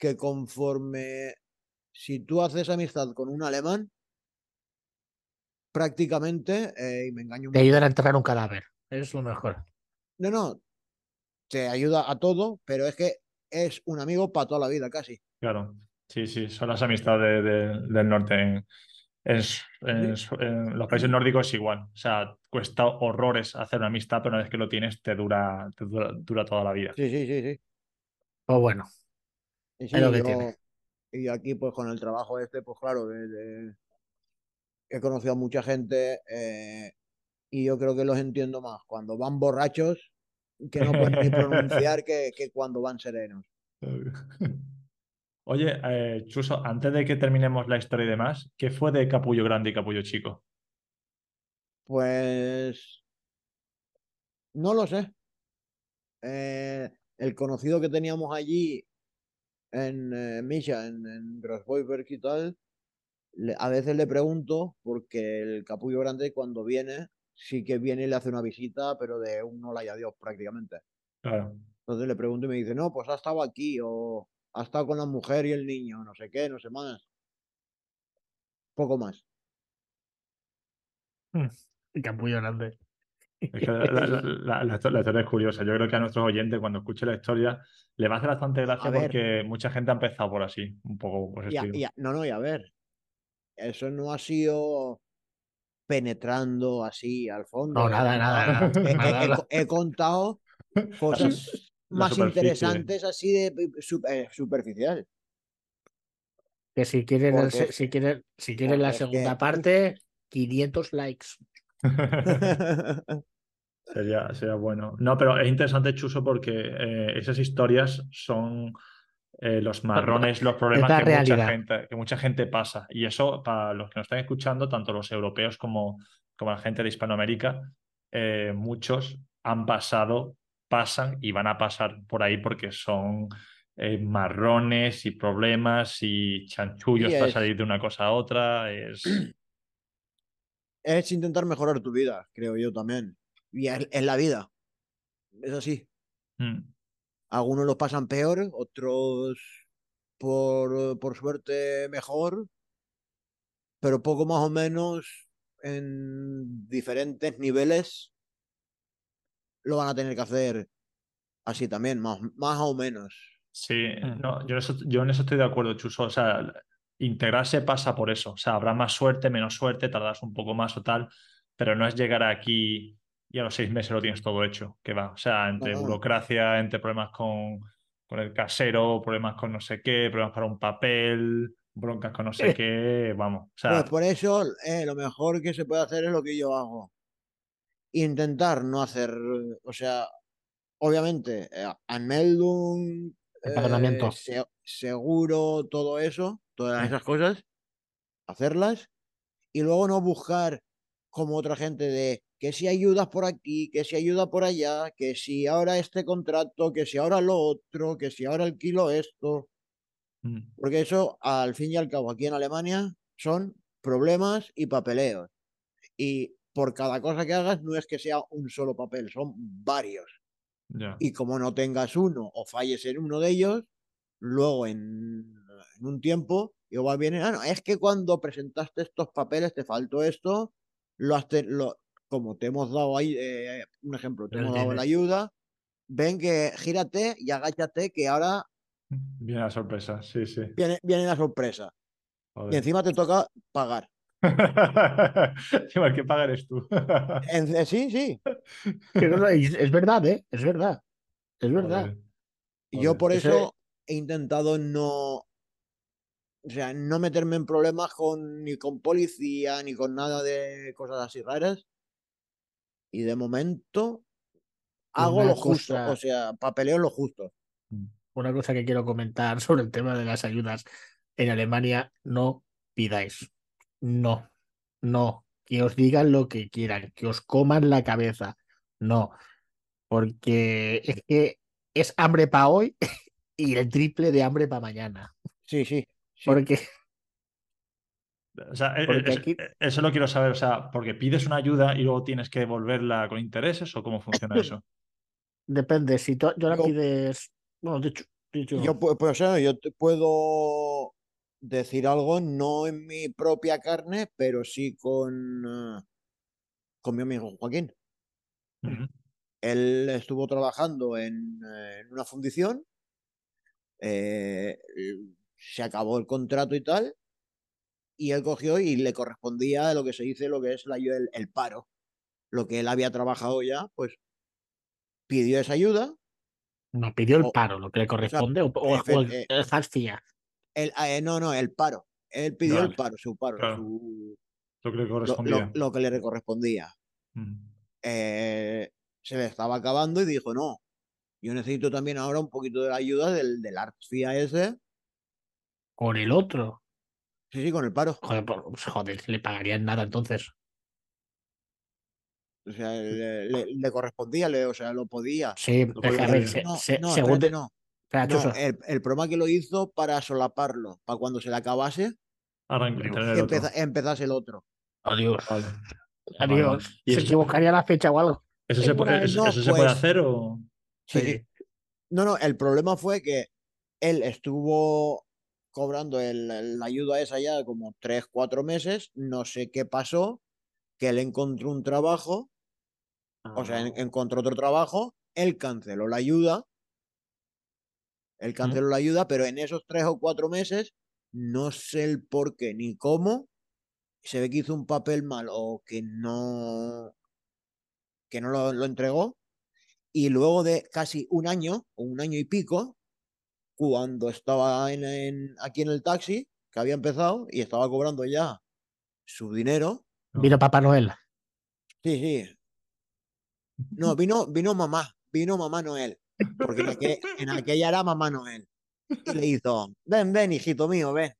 que conforme si tú haces amistad con un alemán, prácticamente, eh, y me engaño te ayudan a enterrar un cadáver. Es lo mejor. No, no, te ayuda a todo, pero es que es un amigo para toda la vida casi. Claro, sí, sí, son las amistades de- del norte. En, en su- en su- en los países nórdicos es igual. O sea, cuesta horrores hacer una amistad, pero una vez que lo tienes, te dura, te dura, dura toda la vida. Sí, sí, sí, sí. O bueno, Y Es sí, lo que yo- tiene. y aquí pues con el trabajo este, pues claro, de- de- he conocido a mucha gente eh, y yo creo que los entiendo más cuando van borrachos que no pueden ni pronunciar que, que cuando van serenos. Oye, eh, Chuso, antes de que terminemos la historia y demás, ¿qué fue de Capullo Grande y Capullo Chico? Pues no lo sé. Eh, el conocido que teníamos allí en eh, Misha, en, en y tal, le- a veces le pregunto, porque el capullo grande cuando viene, sí que viene y le hace una visita, pero de un hola y adiós prácticamente. Claro. Entonces le pregunto y me dice, no, pues ha estado aquí, o ha estado con la mujer y el niño, no sé qué, no sé más. Poco más. capullo grande. Es que la, la- la- la- la histo- la historia es curiosa. Yo creo que a nuestros oyentes, cuando escuchen la historia, le va a hacer bastante gracia A ver. porque mucha gente ha empezado por así, un poco por ese Y a- estilo. y a- no, no, y a ver, eso no ha sido penetrando así al fondo. No, nada, nada, nada, he- he- nada, he- nada. he contado cosas La más interesantes así de su- eh, superficial. Que si quieren, el si quieren, si quieren la que, segunda parte, 500 likes. Sería, sería bueno. No, pero es interesante, Chuso, porque eh, esas historias son eh, los marrones, los problemas que mucha, gente, que mucha gente pasa. Y eso, para los que nos están escuchando, tanto los europeos como, como la gente de Hispanoamérica, eh, muchos han pasado, pasan y van a pasar por ahí porque son eh, marrones y problemas y chanchullos Sí, para es- salir de una cosa a otra. Es... es intentar mejorar tu vida, creo yo también. Y es, es la vida. Es así. Mm. Algunos los pasan peor, otros por, por suerte mejor, pero poco más o menos en diferentes niveles lo van a tener que hacer así también, más, más o menos. Sí, Mm. no, yo, en eso, yo en eso estoy de acuerdo, Chuso. O sea, integrarse pasa por eso. O sea, habrá más suerte, menos suerte, tardarás un poco más o tal, pero no es llegar aquí y a los seis meses lo tienes todo hecho, que va. O sea, entre no. burocracia, entre problemas con, con el casero, problemas con no sé qué, problemas para un papel, broncas con no sé Eh. qué, vamos. O sea, Pues por eso eh, lo mejor que se puede hacer es lo que yo hago. Intentar no hacer, o sea, obviamente, eh, Anmeldung, Empadronamiento. eh, se- seguro, todo eso, todas esas cosas, hacerlas y luego no buscar como otra gente de que si ayudas por aquí, que si ayuda por allá, que si ahora este contrato, que si ahora lo otro, que si ahora alquilo esto. Mm. Porque eso, al fin y al cabo, aquí en Alemania son problemas y papeleos. Y por cada cosa que hagas no es que sea un solo papel, son varios. Ya. Y como no tengas uno o falles en uno de ellos, luego en, en un tiempo igual viene, ah, no, es que cuando presentaste estos papeles te faltó esto, lo has te- lo- como te hemos dado ahí, eh, un ejemplo, te hemos dado la ayuda, ven que gírate y agáchate que ahora Viene la sorpresa, sí, sí. viene, viene la sorpresa. Y encima te toca pagar. Igual que pagar eres tú. En- eh, sí, sí. Pero no, es, es verdad, ¿eh? Es verdad. Es verdad. Joder. Y yo por Ese- eso he intentado no, o sea, no meterme en problemas con, ni con policía, ni con nada de cosas así raras. Y de momento hago Una lo justo, cosa- o sea, papeleo lo justo. Una cosa que quiero comentar sobre el tema de las ayudas en Alemania, no pidáis. No, no. Que os digan lo que quieran, que os coman la cabeza. No. Porque es que es hambre para hoy y el triple de hambre para mañana. Sí, sí. sí. Porque O sea, eh, aquí- eh, eso lo quiero saber. O sea, porque pides una ayuda y luego tienes que devolverla con intereses o cómo funciona eso. depende, si tú yo la Yo- pides. Bueno, dicho, dicho. Yo, pu- pues, o sea, yo te puedo decir algo, no en mi propia carne, pero sí con, eh, con mi amigo Joaquín. Él estuvo trabajando en, eh, en una fundición, eh, se acabó el contrato y tal, y él cogió y le correspondía lo que se dice, lo que es la, el, el paro. Lo que él había trabajado ya, pues pidió esa ayuda. No, pidió el o- paro, lo que le corresponde, o, efe- o el, eh, el Hartz-IV. El, eh, no, no, el paro. Él pidió el paro, su paro, Claro. su, Lo que le correspondía. lo- lo que le correspondía. Eh, se le estaba acabando y dijo, no, yo necesito también ahora un poquito de la ayuda del, del Artfia ese. Con el otro. Sí, sí, con el paro. Joder, pues, joder, le pagarían nada entonces. O sea, le, le- le correspondía, le, o sea, lo podía. Sí, Lo es que, a podía ver, se- No, se- no, según espérate, no. El, el problema que lo hizo para solaparlo, para cuando se le acabase, el otro. empeza- empezase el otro. adiós. Vale. Adiós. ¿Y Se eso- equivocaría la fecha o algo. ¿Eso, se, Eh, puede, bueno, eso, no, eso se puede pues- hacer o...? Sí. No, no, el problema fue que él estuvo cobrando la ayuda esa ya como tres, cuatro meses, no sé qué pasó, que él encontró un trabajo, o sea, en- encontró otro trabajo, él canceló la ayuda, él canceló la ayuda, pero en esos tres o cuatro meses, no sé el por qué ni cómo, se ve que hizo un papel mal o que no, que no lo, lo entregó, y luego de casi un año, o un año y pico, cuando estaba en, en- aquí en el taxi, que había empezado y estaba cobrando ya su dinero, Vino Papá Noel. sí, sí, no, vino, vino mamá, vino mamá Noel, porque en, aquel- en aquella era mamá Noel. Y le hizo, ven, ven, hijito mío, ven.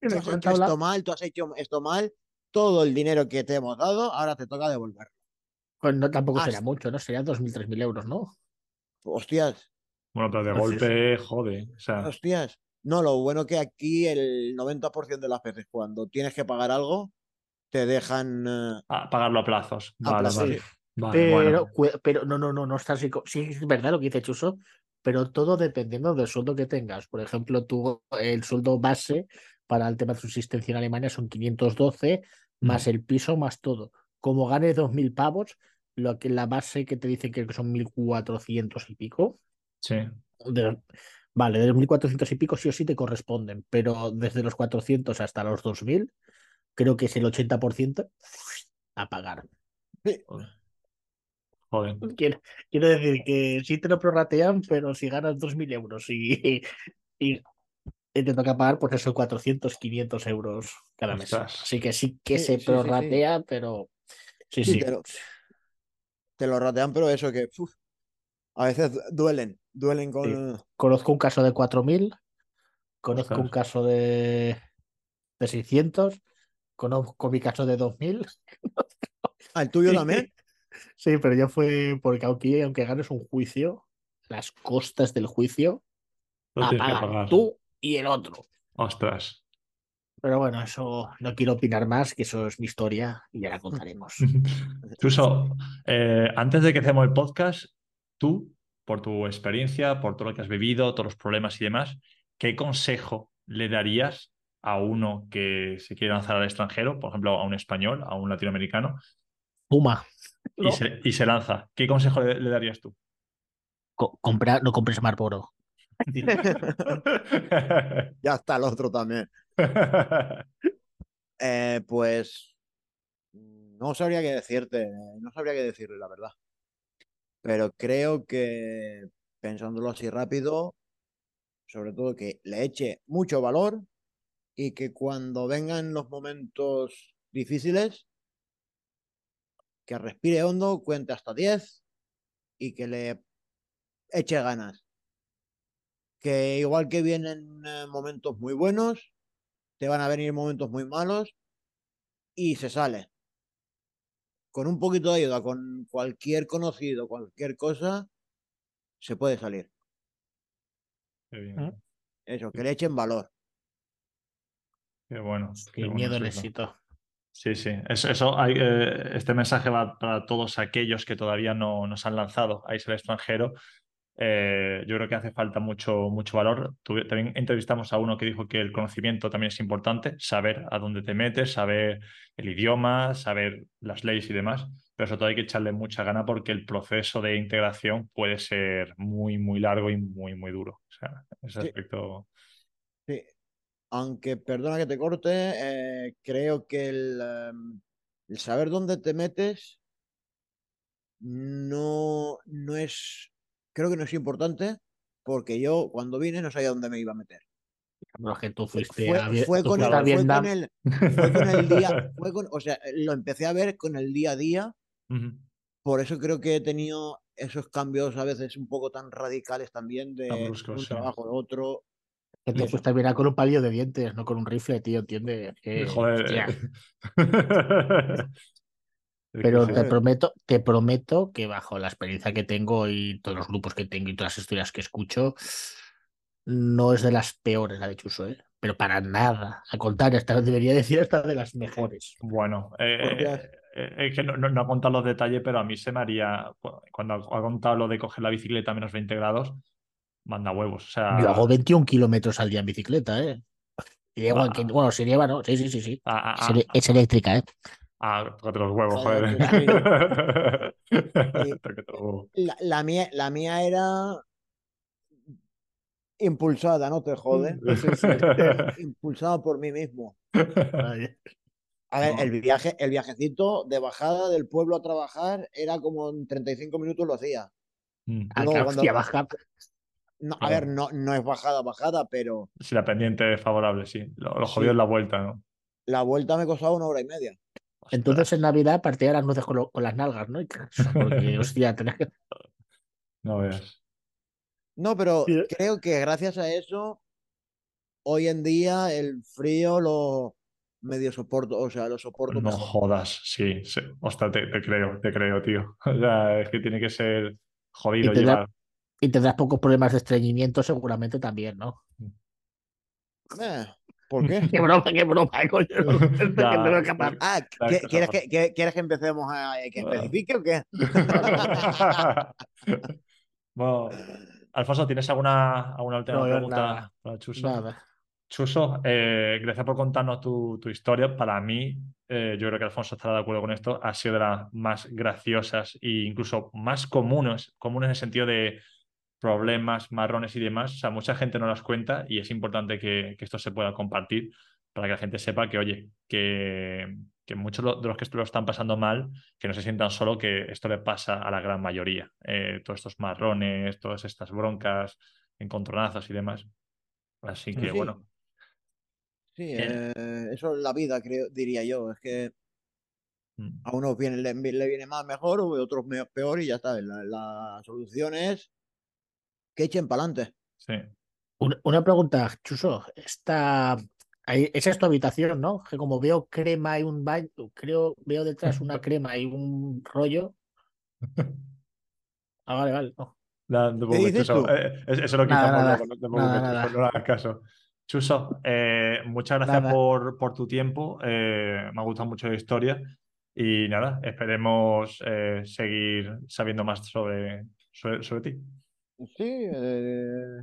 Tú has hecho esto mal, tú has hecho esto mal, todo el dinero que te hemos dado, ahora te toca devolverlo. Pues no, tampoco Ah, sería sí. mucho, ¿no? Serían 2.000, 3.000 euros, ¿no? Hostias, Bueno, pero de sí, golpe, jode. O sea, hostias. No, lo bueno que aquí el 90% de las veces cuando tienes que pagar algo, te dejan... eh, a pagarlo a plazos. A Vale, plazos, vale. Pero, bueno. pero no, no, no, no está así. Sí, es verdad lo que dice Chuso, pero todo dependiendo del sueldo que tengas. Por ejemplo, tú, el sueldo base para el tema de subsistencia en Alemania son 512, más Ujú. el piso, más todo. Como ganes 2.000 pavos, lo que la base que te dicen que son 1.400 y pico, Sí. de- vale, de los 1.400 y pico sí o sí te corresponden, pero desde los 400 hasta los 2.000, creo que es el 80% a pagar. Joder. Joder. Quiero, quiero decir que sí te lo prorratean, pero si ganas 2.000 euros y, y, y te toca pagar, pues eso, 400, 500 euros cada mes. Ostras. Así que sí que Sí, se sí, sí, sí. prorratea, pero sí, Sí, sí. te lo- te lo ratean, pero eso que uf, a veces duelen, duelen con... Conozco un caso de 4.000, conozco un caso de, de 600, conozco mi caso de 2000. Ah, ¿el tuyo también? Sí, pero ya fue porque aunque, aunque ganes un juicio, las costas del juicio pagar pagar. tú y el otro. Ostras. Pero bueno, eso no quiero opinar más, que eso es mi historia y ya la contaremos. Chuso, eh, antes de que hacemos el podcast, tú, por tu experiencia, por todo lo que has vivido, todos los problemas y demás, ¿qué consejo le darías a uno que se quiere lanzar al extranjero, por ejemplo, a un español, a un latinoamericano, Puma, y, No. se, y se lanza? ¿Qué consejo le, le darías tú? co- compra, no compres Marlboro. Ya está el otro también. Eh, pues no sabría qué decirte, no sabría qué decirle, la verdad. Pero creo que pensándolo así rápido, sobre todo que le eche mucho valor y que cuando vengan los momentos difíciles, que respire hondo, cuente hasta 10 y que le eche ganas. Que igual que vienen eh, momentos muy buenos, te van a venir momentos muy malos y se sale. Con un poquito de ayuda, con cualquier conocido, cualquier cosa, se puede salir. Qué bien, ¿Mm? Eso, que le echen valor. qué bueno. qué El bueno miedo al es eso. éxito. Sí, sí. Eso, eso hay, eh, este mensaje va para todos aquellos que todavía no nos han lanzado a irse al extranjero. Eh, yo creo que hace falta mucho, mucho valor. Tuve- también entrevistamos a uno que dijo que el conocimiento también es importante, saber a dónde te metes, saber el idioma, saber las leyes y demás, pero sobre todo hay que echarle mucha gana porque el proceso de integración puede ser muy, muy largo y muy, muy duro. O sea, ese Sí. aspecto. Sí. Aunque, perdona que te corte, eh, creo que el, em, el saber dónde te metes no, no es, creo que no es importante, porque yo cuando vine no sabía dónde me iba a meter. Pero que tú fuiste Fue, a, fue tú con, el, a fue con el, fue con el día, fue con, o sea, lo empecé a ver con el día a día, Ujú. por eso creo que he tenido esos cambios a veces un poco tan radicales también de Tan bruscos, un sí. trabajo a otro. Que eso. fuiste a con un palillo de dientes, no con un rifle, tío, ¿entiendes? Que, Joder. que Pero te prometo, te prometo que bajo la experiencia que tengo y todos los grupos que tengo y todas las historias que escucho, no es de las peores la de Chuso, ¿eh? Pero para nada. Al contrario, esta debería decir esta de las mejores. Bueno, eh, eh, es que no, no- no ha contado los detalles, pero a mí se me haría, cuando ha, contado lo de coger la bicicleta a menos 20 grados, manda huevos. O sea, Yo hago 21 kilómetros al día en bicicleta, ¿eh? Y llego aquí- Ah. bueno, se lleva, ¿no? Sí, sí, sí, sí. a- a- Es, ele- es eléctrica, ¿eh? A- tócate los huevos, Joder, joder. Y- Tócate los huevos. La, la mía, la mía era impulsada, no te jode. Impulsada por mí mismo. A ver, No. el viaje, el viajecito de bajada del pueblo a trabajar era como en 35 minutos lo hacía. Mm. ah, cuando- hostia, baja. No, a ver, no, no es bajada, bajada, pero Si la pendiente es favorable, sí. Lo, lo Sí. jodido es la vuelta, ¿no? la vuelta me costaba una hora y media. Entonces en Navidad partía las nueces con, lo- con las nalgas, ¿no? Porque, hostia, tenés que. No veas. No, pero Sí. creo que gracias a eso, hoy en día el frío lo medio soporto, o sea, lo soporto No mejor. jodas, sí, sí. Ostras, te, te creo, te creo, tío. O sea, es que tiene que ser jodido Y da- llevar. Y tendrás pocos problemas de estreñimiento, seguramente también, ¿no? Eh, ¿por qué? Qué broma, qué broma, coño. no, que no. Ah, La ¿qué- cosa ¿quieres que, que- ¿quieres que empecemos a que Ah. especifique o qué? bueno, Alfonso, ¿tienes alguna, alguna última pregunta nada. para Chuso? Nada. Chuso, eh, gracias por contarnos tu, tu historia. Para mí, eh, yo creo que Alfonso estará de acuerdo con esto, ha sido de las más graciosas e incluso más comunes, comunes en el sentido de problemas, marrones y demás. O sea, mucha gente no las cuenta y es importante que, que esto se pueda compartir para que la gente sepa que, oye, que, que muchos de los que esto lo están pasando mal, que no se sientan solo, que esto le pasa a la gran mayoría. Eh, todos estos marrones, todas estas broncas, encontronazos y demás. Así que, Sí. bueno. Sí, eh, eso es la vida, creo, diría yo. Es que mm. a unos viene, le, le viene más mejor, a otros peor y ya está. La, la solución es que echen para adelante. Sí. Una, una pregunta, Chuso. Esta, Ahí, esa es tu habitación, ¿no? Que como veo crema y un baño, creo, veo detrás una crema y un rollo. Ah, vale, vale. no. Nada, no dices tú? Eh, eso lo quitamos no no le hagas caso. Chuso, eh, muchas gracias Nada. por, por tu tiempo. eh, me ha gustado mucho la historia. Y nada, esperemos eh, seguir sabiendo más sobre, sobre, sobre ti. Sí, eh,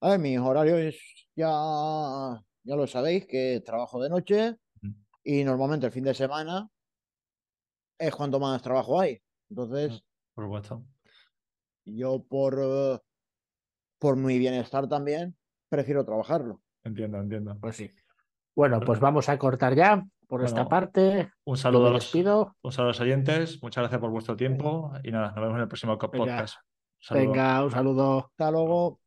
a ver, mis horarios ya, ya lo sabéis, que trabajo de noche y normalmente el fin de semana es cuando más trabajo hay. Entonces, Por supuesto. yo por, por mi bienestar también prefiero trabajarlo. Entiendo, entiendo. Pues sí. Bueno, pues vamos a cortar ya por esta parte. Un saludo a los, un saludo a los oyentes. Muchas gracias por vuestro tiempo. Y nada, nos vemos en el próximo Venga. Saludos. Venga, un saludo. Hasta luego.